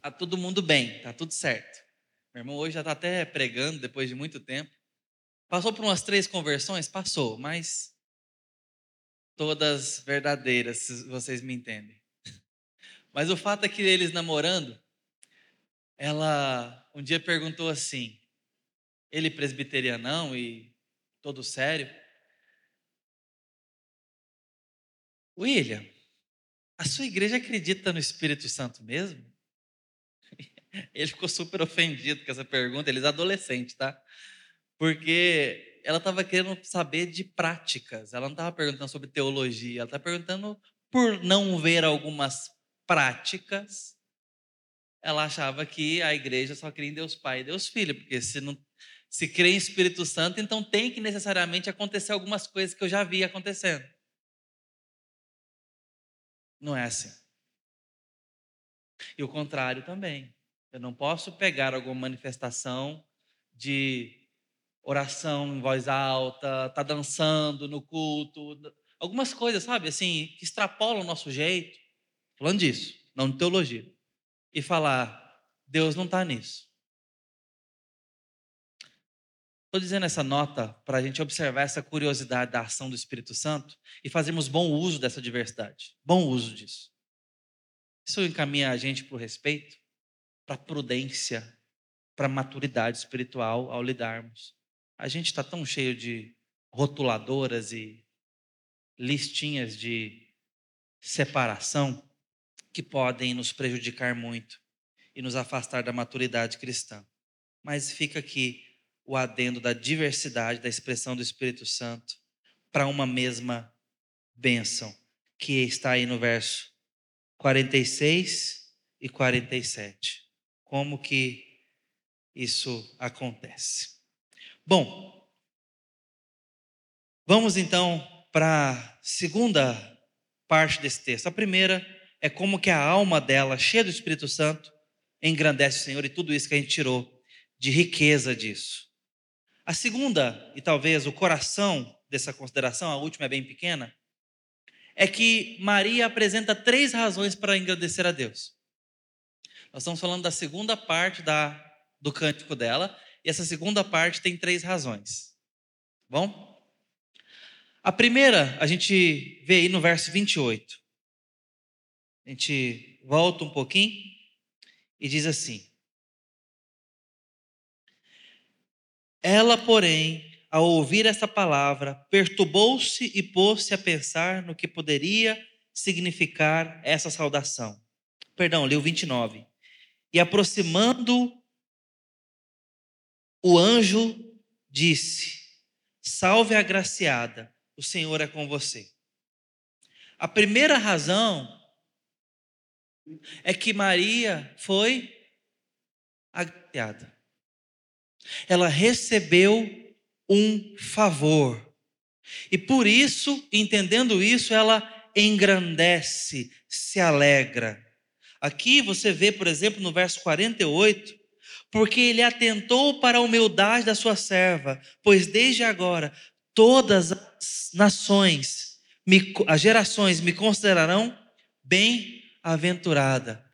tá todo mundo bem, tá tudo certo. Meu irmão hoje já está até pregando depois de muito tempo. Passou por umas três conversões, passou, mas todas verdadeiras, se vocês me entendem. Mas o fato é que eles namorando, ela um dia perguntou assim, ele presbiterianão e todo sério. William, a sua igreja acredita no Espírito Santo mesmo? Ele ficou super ofendido com essa pergunta, eles adolescentes, tá? Porque ela estava querendo saber de práticas, ela não estava perguntando sobre teologia, ela estava perguntando por não ver algumas práticas, ela achava que a igreja só cria em Deus Pai e Deus Filho, porque se não se crê em Espírito Santo, então tem que necessariamente acontecer algumas coisas que eu já vi acontecendo. Não é assim. E o contrário também. Eu não posso pegar alguma manifestação de oração em voz alta, tá dançando no culto, algumas coisas, sabe, assim, que extrapolam o nosso jeito. Falando disso, não de teologia. E falar, Deus não está nisso. Estou dizendo essa nota para a gente observar essa curiosidade da ação do Espírito Santo e fazermos bom uso dessa diversidade. Bom uso disso. Isso encaminha a gente para o respeito, para a prudência, para a maturidade espiritual ao lidarmos. A gente está tão cheio de rotuladoras e listinhas de separação que podem nos prejudicar muito e nos afastar da maturidade cristã. Mas fica aqui o adendo da diversidade da expressão do Espírito Santo para uma mesma bênção, que está aí no verso 46 e 47. Como que isso acontece? Bom, vamos então para a segunda parte desse texto. A primeira é como que a alma dela, cheia do Espírito Santo, engrandece o Senhor e tudo isso que a gente tirou de riqueza disso. A segunda, e talvez o coração dessa consideração, a última é bem pequena, é que Maria apresenta três razões para agradecer a Deus. Nós estamos falando da segunda parte da, do cântico dela, e essa segunda parte tem três razões. Bom? A primeira, a gente vê aí no verso 28. A gente volta um pouquinho e diz assim: Ela, porém, ao ouvir essa palavra, perturbou-se e pôs-se a pensar no que poderia significar essa saudação. Perdão, leu 29. E aproximando o anjo disse: Salve a agraciada, o Senhor é com você. A primeira razão é que Maria foi agraciada ela recebeu um favor. E por isso, entendendo isso, ela engrandece, se alegra. Aqui você vê, por exemplo, no verso 48, porque ele atentou para a humildade da sua serva, pois desde agora todas as nações, me, as gerações me considerarão bem-aventurada,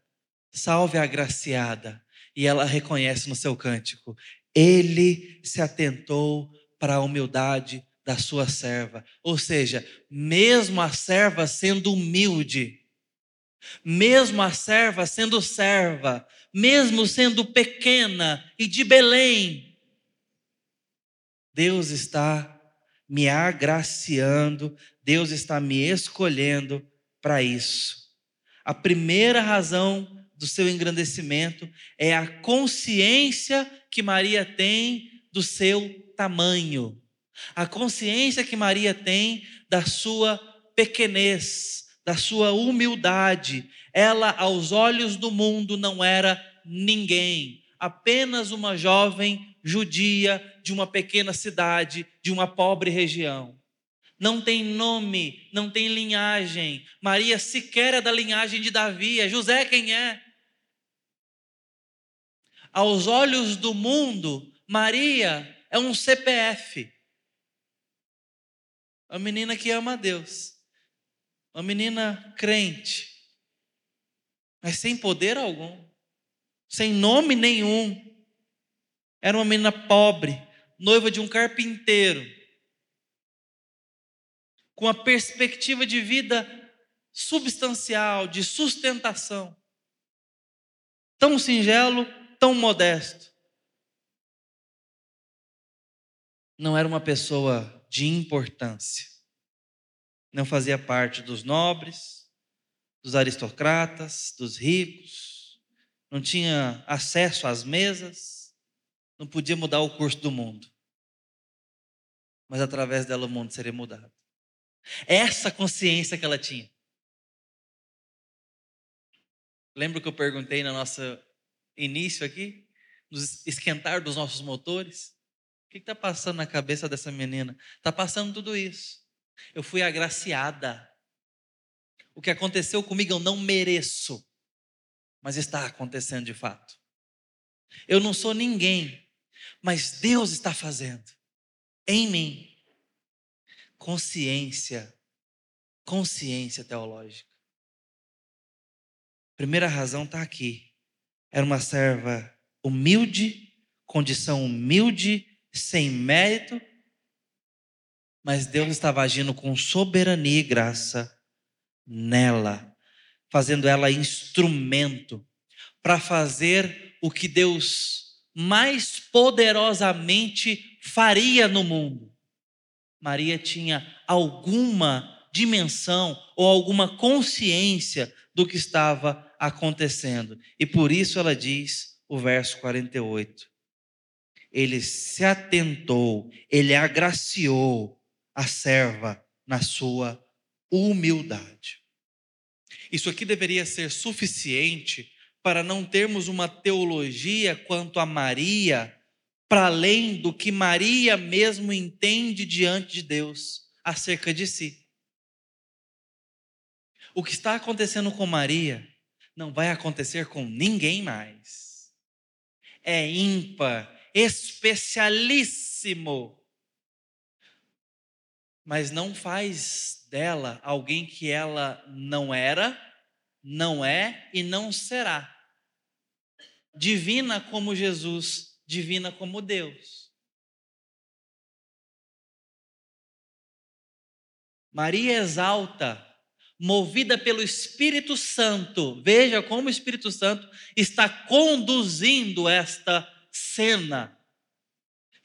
salve a agraciada. E ela reconhece no seu cântico: ele se atentou para a humildade da sua serva. Ou seja, mesmo a serva sendo humilde, mesmo a serva sendo serva, mesmo sendo pequena e de Belém, Deus está me agraciando, Deus está me escolhendo para isso. A primeira razão do seu engrandecimento é a consciência que Maria tem do seu tamanho, a consciência que Maria tem da sua pequenez, da sua humildade. Ela, aos olhos do mundo, não era ninguém, apenas uma jovem judia de uma pequena cidade, de uma pobre região. Não tem nome, não tem linhagem. Maria sequer é da linhagem de Davi. É José quem é? aos olhos do mundo, Maria é um CPF. Uma menina que ama a Deus. Uma menina crente. Mas sem poder algum. Sem nome nenhum. Era uma menina pobre, noiva de um carpinteiro. Com a perspectiva de vida substancial, de sustentação. Tão singelo tão modesto. Não era uma pessoa de importância. Não fazia parte dos nobres, dos aristocratas, dos ricos. Não tinha acesso às mesas. Não podia mudar o curso do mundo. Mas através dela o mundo seria mudado. Essa consciência que ela tinha. Lembra que eu perguntei na nossa início aqui, nos esquentar dos nossos motores. O que está passando na cabeça dessa menina? Está passando tudo isso. Eu fui agraciada. O que aconteceu comigo eu não mereço, mas está acontecendo de fato. Eu não sou ninguém, mas Deus está fazendo em mim. Consciência, consciência teológica. Primeira razão está aqui. Era uma serva humilde, condição humilde, sem mérito, mas Deus estava agindo com soberania e graça nela, fazendo ela instrumento para fazer o que Deus mais poderosamente faria no mundo. Maria tinha alguma dimensão ou alguma consciência do que estava acontecendo. E por isso ela diz o verso 48. Ele se atentou, ele agraciou a serva na sua humildade. Isso aqui deveria ser suficiente para não termos uma teologia quanto a Maria, para além do que Maria mesmo entende diante de Deus acerca de si. O que está acontecendo com Maria não vai acontecer com ninguém mais. É ímpar, especialíssimo. Mas não faz dela alguém que ela não era, não é e não será. Divina como Jesus, divina como Deus. Maria exalta movida pelo Espírito Santo. Veja como o Espírito Santo está conduzindo esta cena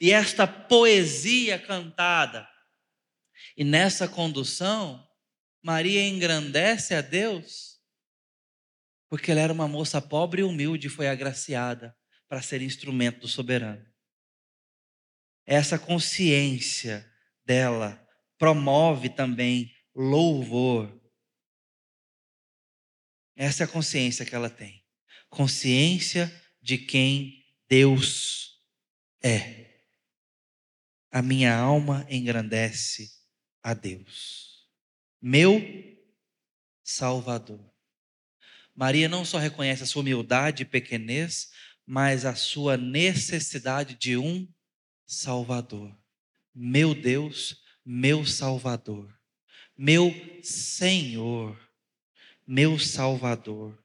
e esta poesia cantada. E nessa condução, Maria engrandece a Deus, porque ela era uma moça pobre e humilde e foi agraciada para ser instrumento do soberano. Essa consciência dela promove também louvor essa é a consciência que ela tem. Consciência de quem Deus é. A minha alma engrandece a Deus. Meu Salvador. Maria não só reconhece a sua humildade e pequenez, mas a sua necessidade de um Salvador. Meu Deus, meu Salvador, meu Senhor meu Salvador.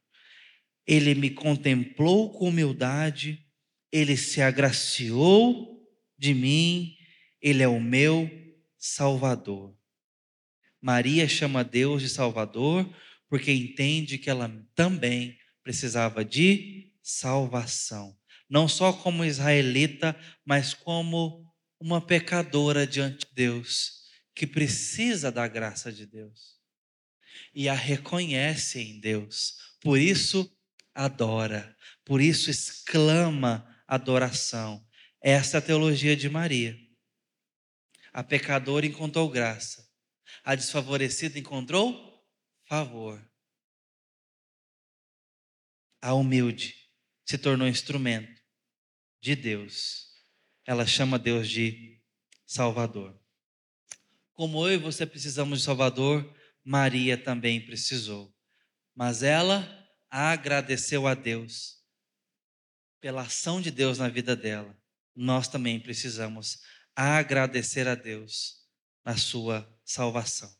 Ele me contemplou com humildade, ele se agraciou de mim, ele é o meu Salvador. Maria chama Deus de Salvador porque entende que ela também precisava de salvação. Não só como israelita, mas como uma pecadora diante de Deus, que precisa da graça de Deus e a reconhece em Deus. Por isso adora, por isso exclama adoração. Essa é a teologia de Maria. A pecadora encontrou graça, a desfavorecida encontrou favor. A humilde se tornou instrumento de Deus. Ela chama Deus de Salvador. Como eu e você precisamos de Salvador, Maria também precisou. Mas ela agradeceu a Deus pela ação de Deus na vida dela. Nós também precisamos agradecer a Deus na sua salvação.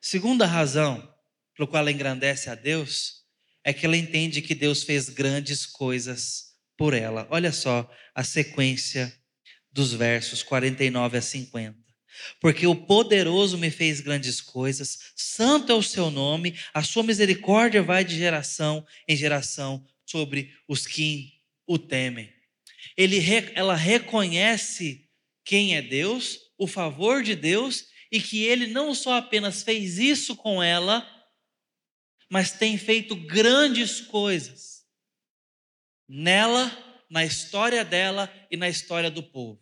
Segunda razão pelo qual ela engrandece a Deus é que ela entende que Deus fez grandes coisas por ela. Olha só a sequência dos versos 49 a 50 porque o poderoso me fez grandes coisas, santo é o seu nome, a sua misericórdia vai de geração em geração sobre os que o temem. Ele, ela reconhece quem é Deus, o favor de Deus e que ele não só apenas fez isso com ela, mas tem feito grandes coisas nela, na história dela e na história do povo.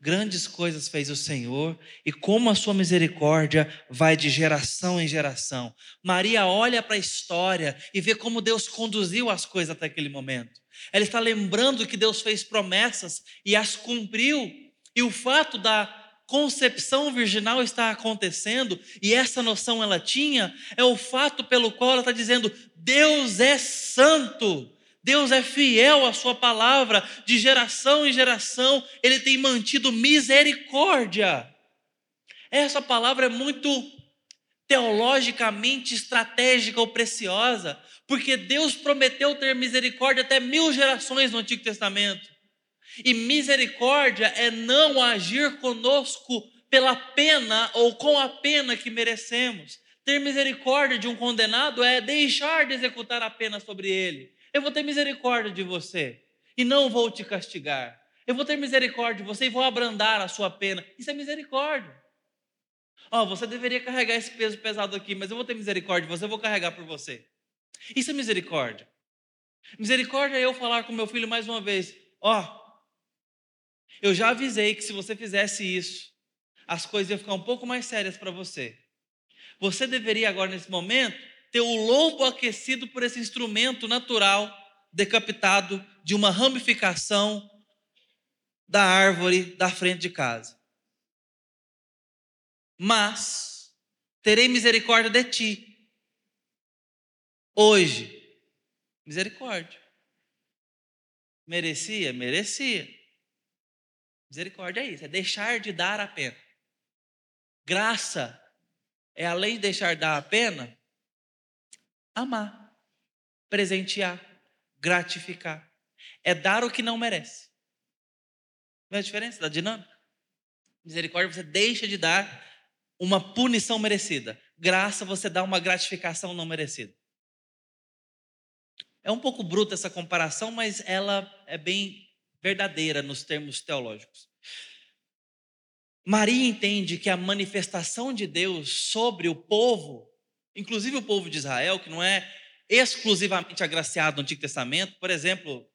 Grandes coisas fez o Senhor e como a sua misericórdia vai de geração em geração. Maria olha para a história e vê como Deus conduziu as coisas até aquele momento. Ela está lembrando que Deus fez promessas e as cumpriu. E o fato da concepção virginal estar acontecendo, e essa noção ela tinha, é o fato pelo qual ela está dizendo: Deus é santo, Deus é fiel à sua palavra, de geração em geração, ele tem mantido misericórdia. Essa palavra é muito teologicamente estratégica ou preciosa, porque Deus prometeu ter misericórdia até mil gerações no Antigo Testamento. E misericórdia é não agir conosco pela pena ou com a pena que merecemos. Ter misericórdia de um condenado é deixar de executar a pena sobre ele. Eu vou ter misericórdia de você e não vou te castigar. Eu vou ter misericórdia de você e vou abrandar a sua pena. Isso é misericórdia. Ó, oh, você deveria carregar esse peso pesado aqui, mas eu vou ter misericórdia de você, eu vou carregar por você. Isso é misericórdia. Misericórdia é eu falar com meu filho mais uma vez: Ó, oh, eu já avisei que se você fizesse isso, as coisas iam ficar um pouco mais sérias para você. Você deveria agora, nesse momento, ter o lombo aquecido por esse instrumento natural decapitado de uma ramificação da árvore da frente de casa. Mas terei misericórdia de ti. Hoje, misericórdia. Merecia? Merecia. Misericórdia é isso, é deixar de dar a pena. Graça é além de deixar de dar a pena, amar, presentear, gratificar. É dar o que não merece. Não é a diferença da dinâmica? Misericórdia você deixa de dar uma punição merecida. Graça você dá uma gratificação não merecida. É um pouco bruta essa comparação, mas ela é bem verdadeira nos termos teológicos. Maria entende que a manifestação de Deus sobre o povo, inclusive o povo de Israel, que não é exclusivamente agraciado no Antigo Testamento, por exemplo,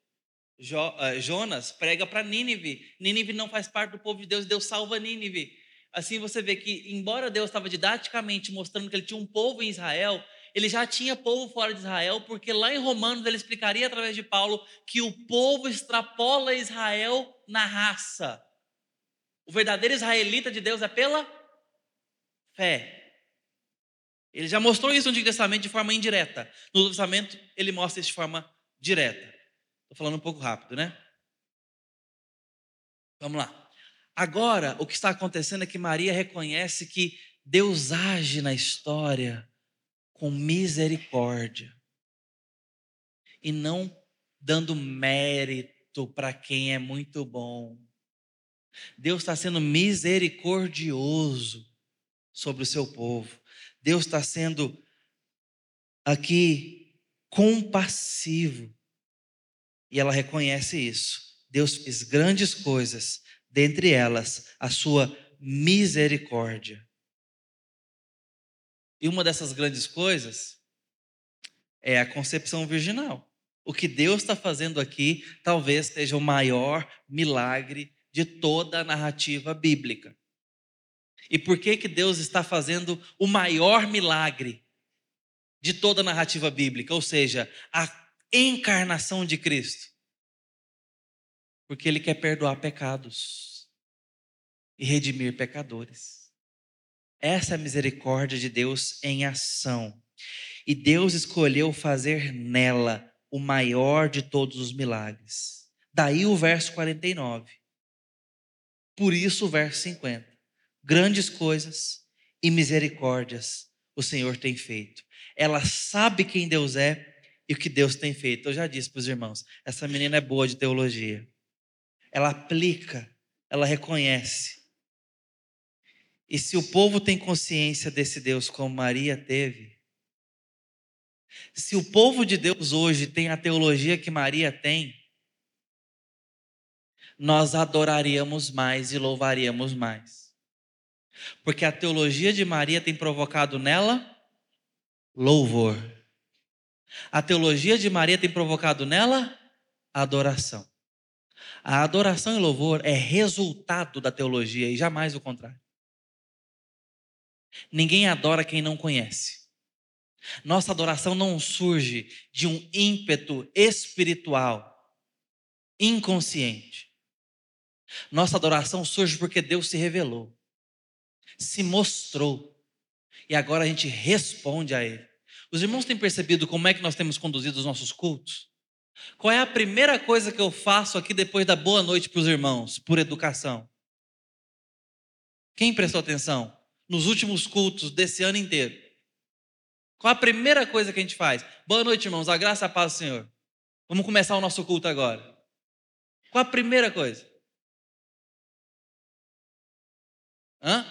eh, Jonas prega para Nínive. Nínive não faz parte do povo de Deus, Deus salva Nínive. Assim você vê que, embora Deus estava didaticamente mostrando que ele tinha um povo em Israel, ele já tinha povo fora de Israel, porque lá em Romanos ele explicaria através de Paulo que o povo extrapola Israel na raça. O verdadeiro israelita de Deus é pela fé. Ele já mostrou isso no Antigo Testamento de forma indireta. No Novo Testamento ele mostra isso de forma direta. Estou falando um pouco rápido, né? Vamos lá. Agora, o que está acontecendo é que Maria reconhece que Deus age na história com misericórdia e não dando mérito para quem é muito bom. Deus está sendo misericordioso sobre o seu povo. Deus está sendo aqui compassivo. E ela reconhece isso. Deus fez grandes coisas, dentre elas a sua misericórdia. E uma dessas grandes coisas é a concepção virginal. O que Deus está fazendo aqui talvez seja o maior milagre de toda a narrativa bíblica. E por que, que Deus está fazendo o maior milagre de toda a narrativa bíblica? Ou seja, a encarnação de Cristo. Porque Ele quer perdoar pecados e redimir pecadores. Essa é misericórdia de Deus em ação. E Deus escolheu fazer nela o maior de todos os milagres. Daí o verso 49. Por isso o verso 50. Grandes coisas e misericórdias o Senhor tem feito. Ela sabe quem Deus é e o que Deus tem feito. Eu já disse para os irmãos, essa menina é boa de teologia. Ela aplica, ela reconhece. E se o povo tem consciência desse Deus como Maria teve, se o povo de Deus hoje tem a teologia que Maria tem, nós adoraríamos mais e louvaríamos mais. Porque a teologia de Maria tem provocado nela louvor. A teologia de Maria tem provocado nela adoração. A adoração e louvor é resultado da teologia e jamais o contrário. Ninguém adora quem não conhece. Nossa adoração não surge de um ímpeto espiritual, inconsciente. Nossa adoração surge porque Deus se revelou, se mostrou, e agora a gente responde a Ele. Os irmãos têm percebido como é que nós temos conduzido os nossos cultos? Qual é a primeira coisa que eu faço aqui depois da boa noite para os irmãos, por educação? Quem prestou atenção? Nos últimos cultos desse ano inteiro. Qual a primeira coisa que a gente faz? Boa noite, irmãos. A graça e a paz do Senhor. Vamos começar o nosso culto agora. Qual a primeira coisa? Hã?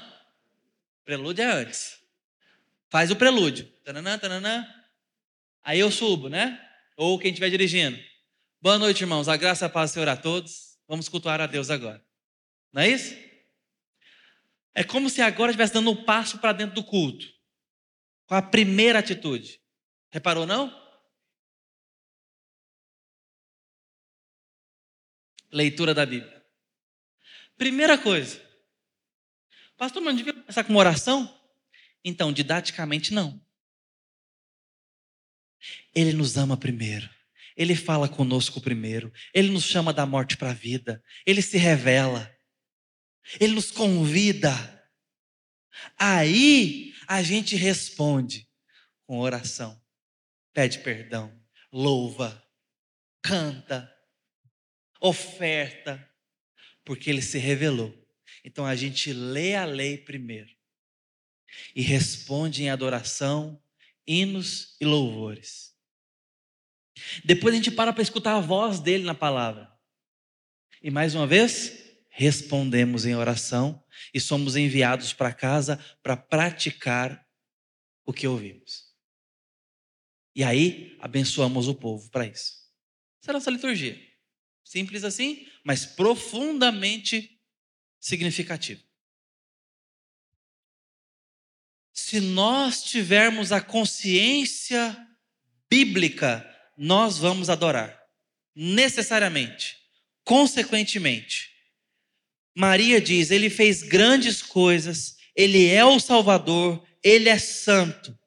Prelúdio é antes. Faz o prelúdio. Tananã, tananã. Aí eu subo, né? Ou quem estiver dirigindo. Boa noite, irmãos. A graça e a paz do Senhor a todos. Vamos cultuar a Deus agora. Não é isso? É como se agora estivesse dando um passo para dentro do culto. Com a primeira atitude. Reparou, não? Leitura da Bíblia. Primeira coisa. Pastor, mas não devia começar com uma oração? Então, didaticamente, não. Ele nos ama primeiro. Ele fala conosco primeiro. Ele nos chama da morte para a vida. Ele se revela. Ele nos convida. Aí a gente responde com oração, pede perdão, louva, canta, oferta, porque ele se revelou. Então a gente lê a lei primeiro e responde em adoração, hinos e louvores. Depois a gente para para escutar a voz dele na palavra. E mais uma vez, respondemos em oração e somos enviados para casa para praticar o que ouvimos. E aí, abençoamos o povo para isso. Essa é a nossa liturgia. Simples assim, mas profundamente significativo. Se nós tivermos a consciência bíblica, nós vamos adorar. Necessariamente. Consequentemente. Maria diz: Ele fez grandes coisas, Ele é o Salvador, Ele é santo.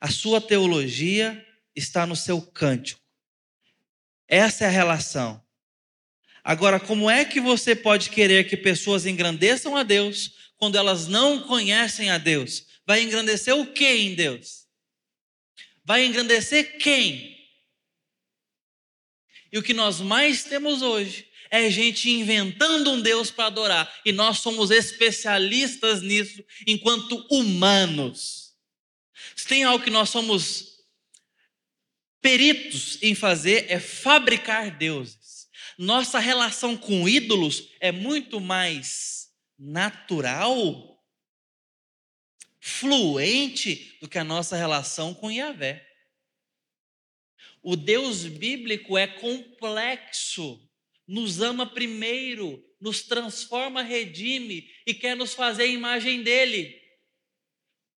A sua teologia está no seu cântico. Essa é a relação. Agora, como é que você pode querer que pessoas engrandeçam a Deus quando elas não conhecem a Deus? Vai engrandecer o que em Deus? Vai engrandecer quem? E o que nós mais temos hoje é gente inventando um Deus para adorar. E nós somos especialistas nisso enquanto humanos. Se tem algo que nós somos peritos em fazer, é fabricar deuses. Nossa relação com ídolos é muito mais natural, fluente do que a nossa relação com Yahvé. O Deus bíblico é complexo nos ama primeiro, nos transforma, redime e quer nos fazer a imagem dele.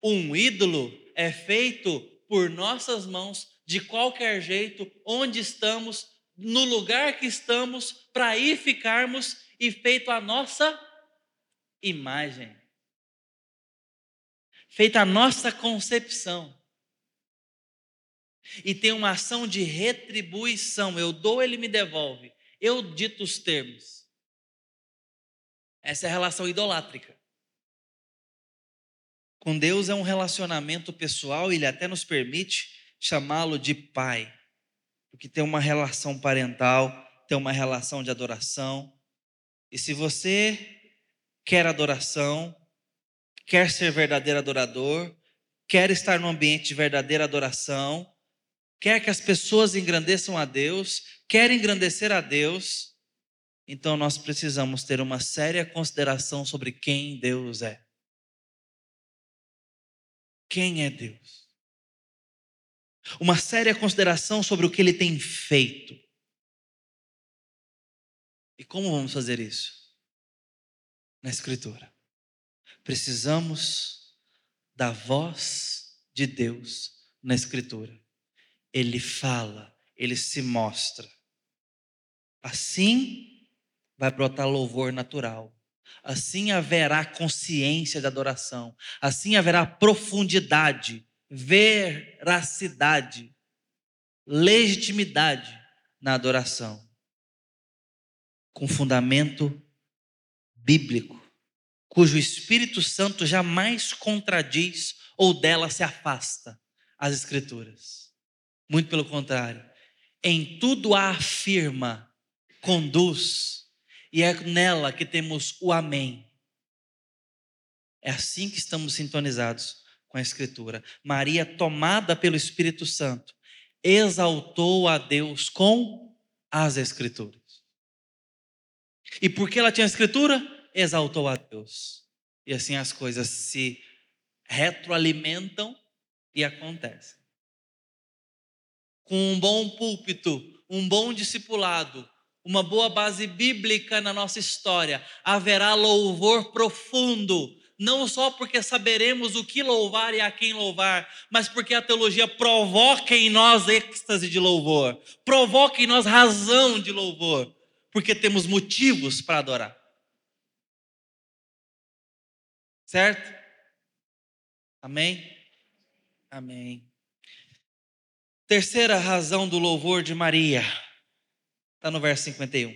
Um ídolo é feito por nossas mãos, de qualquer jeito, onde estamos, no lugar que estamos, para aí ficarmos e feito a nossa imagem. Feita a nossa concepção. E tem uma ação de retribuição. Eu dou, ele me devolve. Eu dito os termos. Essa é a relação idolátrica. Com Deus é um relacionamento pessoal, ele até nos permite chamá-lo de pai, porque tem uma relação parental, tem uma relação de adoração. E se você quer adoração, quer ser verdadeiro adorador, quer estar num ambiente de verdadeira adoração, quer que as pessoas engrandeçam a Deus, quer engrandecer a Deus, então nós precisamos ter uma séria consideração sobre quem Deus é. Quem é Deus? Uma séria consideração sobre o que ele tem feito. E como vamos fazer isso? Na Escritura. Precisamos da voz de Deus na Escritura ele fala, ele se mostra. Assim vai brotar louvor natural. Assim haverá consciência de adoração. Assim haverá profundidade, veracidade, legitimidade na adoração. Com fundamento bíblico, cujo Espírito Santo jamais contradiz ou dela se afasta as Escrituras. Muito pelo contrário. em tudo a afirma, conduz, e é nela que temos o Amém. É assim que estamos sintonizados com a Escritura. Maria, tomada pelo Espírito Santo, exaltou a Deus com as Escrituras. E porque ela tinha a Escritura, exaltou a Deus. E assim as coisas se retroalimentam e acontecem. Com um bom púlpito, um bom discipulado, uma boa base bíblica na nossa história, haverá louvor profundo, não só porque saberemos o que louvar e a quem louvar, mas porque a teologia provoca em nós êxtase de louvor, provoca em nós razão de louvor, porque temos motivos para adorar. Certo? Amém? Amém. Terceira razão do louvor de Maria, está no verso 51.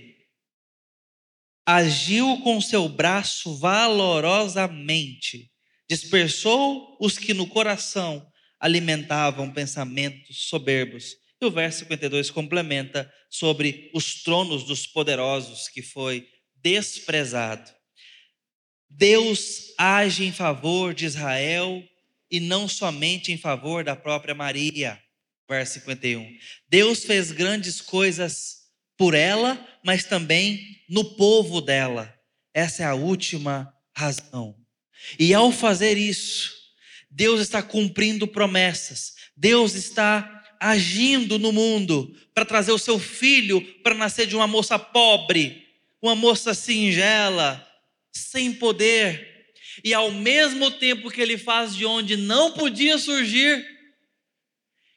Agiu com seu braço valorosamente, dispersou os que no coração alimentavam pensamentos soberbos. E o verso 52 complementa sobre os tronos dos poderosos, que foi desprezado. Deus age em favor de Israel e não somente em favor da própria Maria. Verso 51. Deus fez grandes coisas por ela, mas também no povo dela. Essa é a última razão. E ao fazer isso, Deus está cumprindo promessas. Deus está agindo no mundo para trazer o seu filho para nascer de uma moça pobre, uma moça singela, sem poder, e ao mesmo tempo que ele faz de onde não podia surgir,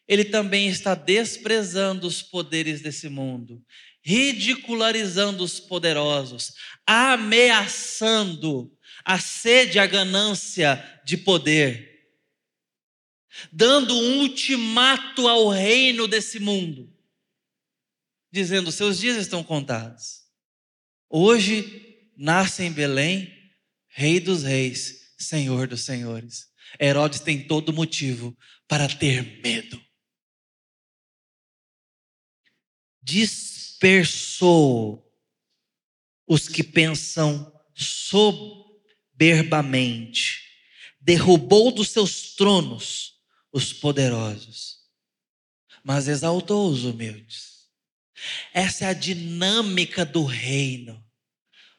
ele também está desprezando os poderes desse mundo, ridicularizando os poderosos, ameaçando a sede, a ganância de poder, dando um ultimato ao reino desse mundo, dizendo: seus dias estão contados. Hoje nasce em Belém, Rei dos Reis, Senhor dos Senhores. Herodes tem todo motivo para ter medo. Dispersou os que pensam soberbamente, derrubou dos seus tronos os poderosos, mas exaltou os humildes. Essa é a dinâmica do reino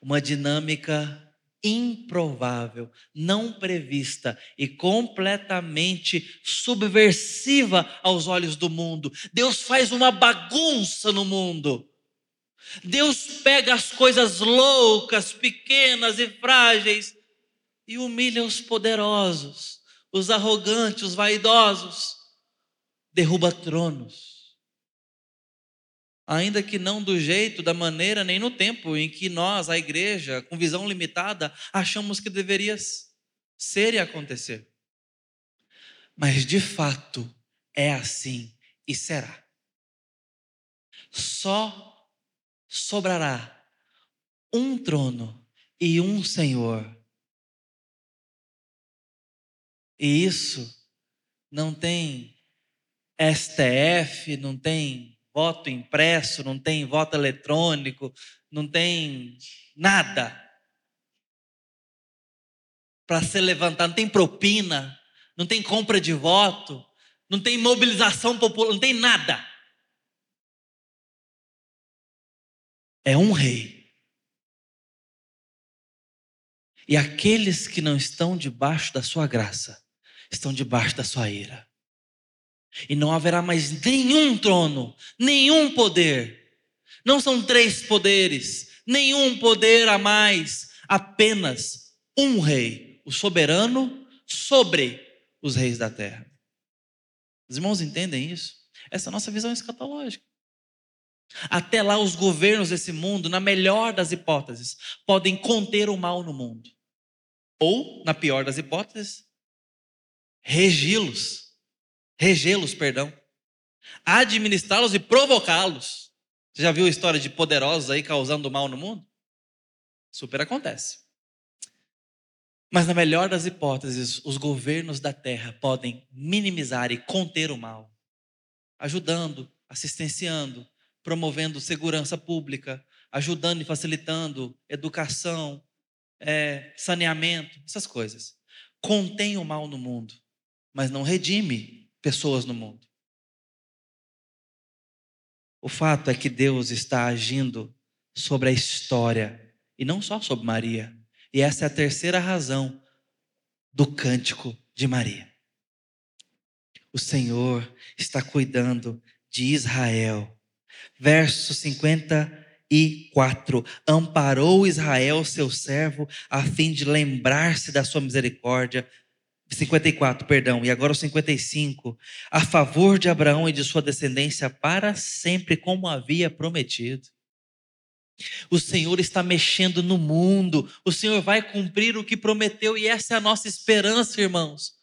uma dinâmica improvável, não prevista e completamente subversiva aos olhos do mundo. Deus faz uma bagunça no mundo. Deus pega as coisas loucas, pequenas e frágeis e humilha os poderosos, os arrogantes, os vaidosos, derruba tronos ainda que não do jeito, da maneira, nem no tempo em que nós, a igreja, com visão limitada, achamos que deveria ser e acontecer. Mas de fato é assim e será. Só sobrará um trono e um Senhor. E isso não tem STF, não tem voto impresso, não tem voto eletrônico, não tem nada para ser levantado, não tem propina, não tem compra de voto, não tem mobilização popular, não tem nada. É um rei. E aqueles que não estão debaixo da sua graça, estão debaixo da sua ira. E não haverá mais nenhum trono, nenhum poder. Não são três poderes, nenhum poder a mais, apenas um rei, o soberano sobre os reis da terra. Os irmãos entendem isso? Essa é a nossa visão escatológica. Até lá, os governos desse mundo, na melhor das hipóteses, podem conter o mal no mundo. Ou, na pior das hipóteses, regi-los regê-los, perdão, administrá-los e provocá-los. Você já viu a história de poderosos aí causando mal no mundo? Super acontece. Mas na melhor das hipóteses, os governos da terra podem minimizar e conter o mal, ajudando assistenciando, promovendo segurança pública, ajudando e facilitando educação, é, saneamento, essas coisas. Contém o mal no mundo, mas não redime pessoas no mundo. O fato é que Deus está agindo sobre a história e não só sobre Maria. E essa é a terceira razão do cântico de Maria. O Senhor está cuidando de Israel. Verso 54. Amparou Israel, seu servo, a fim de lembrar-se da sua misericórdia. 54, perdão, e agora o 55. A favor de Abraão e de sua descendência para sempre, como havia prometido. O Senhor está mexendo no mundo, o Senhor vai cumprir o que prometeu, e essa é a nossa esperança, irmãos.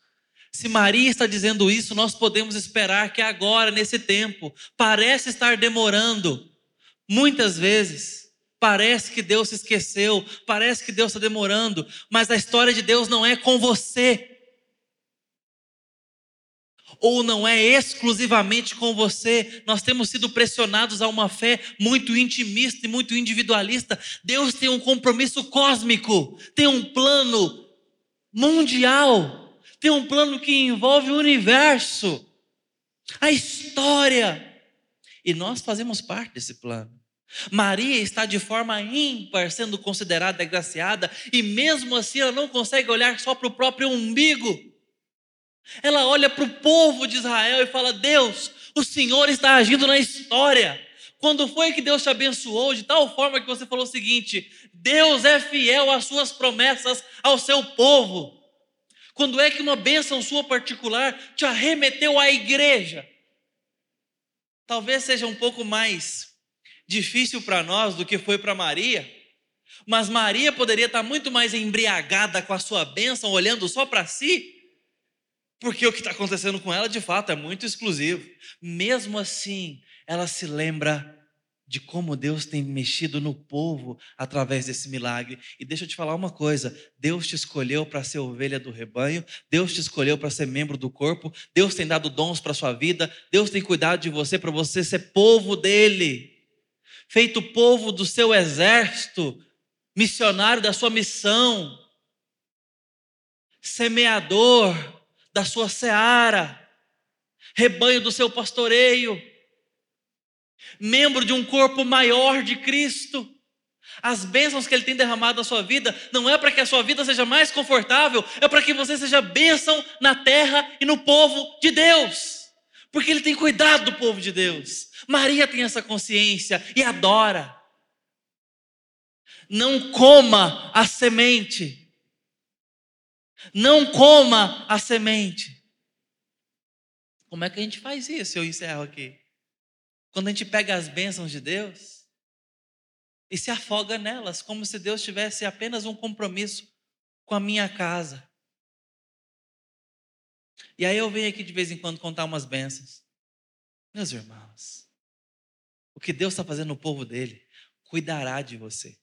Se Maria está dizendo isso, nós podemos esperar que agora, nesse tempo, parece estar demorando, muitas vezes, parece que Deus se esqueceu, parece que Deus está demorando, mas a história de Deus não é com você ou não é exclusivamente com você. Nós temos sido pressionados a uma fé muito intimista e muito individualista. Deus tem um compromisso cósmico, tem um plano mundial, tem um plano que envolve o universo, a história. E nós fazemos parte desse plano. Maria está de forma ímpar sendo considerada agraciada, e mesmo assim ela não consegue olhar só para o próprio umbigo. Ela olha para o povo de Israel e fala: Deus, o Senhor está agindo na história. Quando foi que Deus te abençoou de tal forma que você falou o seguinte: Deus é fiel às suas promessas ao seu povo? Quando é que uma bênção sua particular te arremeteu à igreja? Talvez seja um pouco mais difícil para nós do que foi para Maria, mas Maria poderia estar muito mais embriagada com a sua bênção, olhando só para si, porque o que está acontecendo com ela, de fato, é muito exclusivo. Mesmo assim, ela se lembra de como Deus tem mexido no povo através desse milagre. E deixa eu te falar uma coisa: Deus te escolheu para ser ovelha do rebanho, Deus te escolheu para ser membro do corpo, Deus tem dado dons para sua vida, Deus tem cuidado de você para você ser povo dele, feito povo do seu exército, missionário da sua missão, semeador da sua seara, rebanho do seu pastoreio, membro de um corpo maior de Cristo. As bênçãos que Ele tem derramado na sua vida não é para que a sua vida seja mais confortável, é para que você seja bênção na terra e no povo de Deus, porque Ele tem cuidado do povo de Deus. Maria tem essa consciência e adora. Não coma a semente não coma a semente. Como é que a gente faz isso? Eu encerro aqui. Quando a gente pega as bênçãos de Deus e se afoga nelas, como se Deus tivesse apenas um compromisso com a minha casa. E aí eu venho aqui de vez em quando contar umas bênçãos. Meus irmãos, o que Deus está fazendo no povo dele, cuidará de você.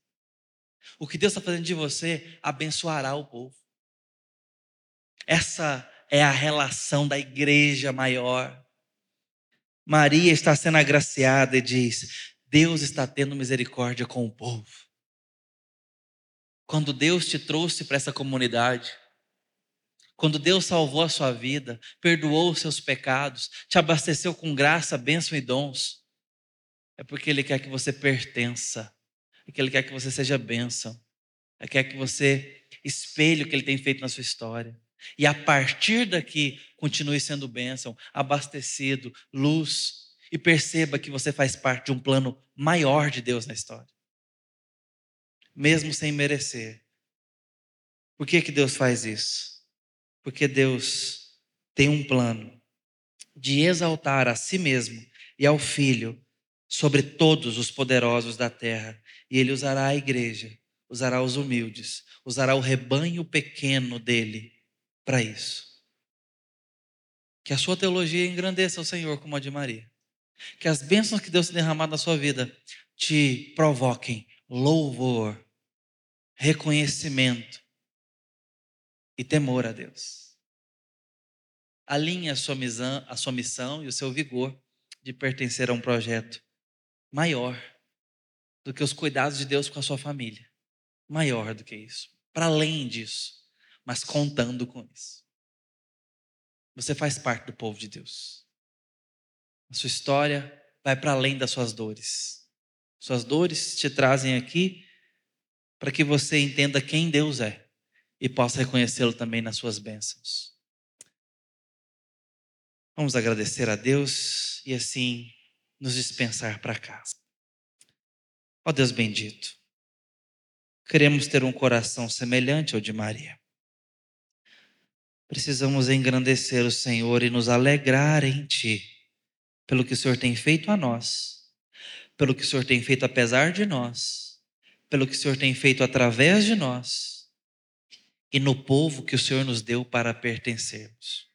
O que Deus está fazendo de você, abençoará o povo. Essa é a relação da igreja maior. Maria está sendo agraciada e diz: Deus está tendo misericórdia com o povo. Quando Deus te trouxe para essa comunidade, quando Deus salvou a sua vida, perdoou os seus pecados, te abasteceu com graça, bênção e dons, é porque Ele quer que você pertença, é que Ele quer que você seja bênção, é que quer que você espelhe o que Ele tem feito na sua história. E a partir daqui, continue sendo bênção, abastecido, luz, e perceba que você faz parte de um plano maior de Deus na história. Mesmo sem merecer. Por que, que Deus faz isso? Porque Deus tem um plano de exaltar a si mesmo e ao Filho sobre todos os poderosos da terra. E Ele usará a igreja, usará os humildes, usará o rebanho pequeno dele para isso. Que a sua teologia engrandeça o Senhor como a de Maria. Que as bênçãos que Deus tem derramado na sua vida te provoquem louvor, reconhecimento e temor a Deus. Alinhe a sua missão, a sua missão e o seu vigor de pertencer a um projeto maior do que os cuidados de Deus com a sua família. Maior do que isso. Para além disso, mas contando com isso. Você faz parte do povo de Deus. A sua história vai para além das suas dores. Suas dores te trazem aqui para que você entenda quem Deus é e possa reconhecê-lo também nas suas bênçãos. Vamos agradecer a Deus e assim nos dispensar para casa. Ó Deus bendito, queremos ter um coração semelhante ao de Maria. Precisamos engrandecer o Senhor e nos alegrar em Ti, pelo que o Senhor tem feito a nós, pelo que o Senhor tem feito apesar de nós, pelo que o Senhor tem feito através de nós e no povo que o Senhor nos deu para pertencermos.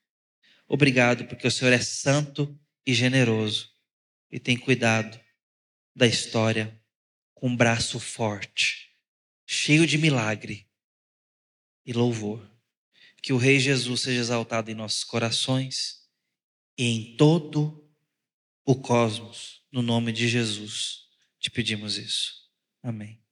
Obrigado, porque o Senhor é santo e generoso e tem cuidado da história com um braço forte, cheio de milagre e louvor. Que o Rei Jesus seja exaltado em nossos corações e em todo o cosmos, no nome de Jesus. Te pedimos isso. Amém.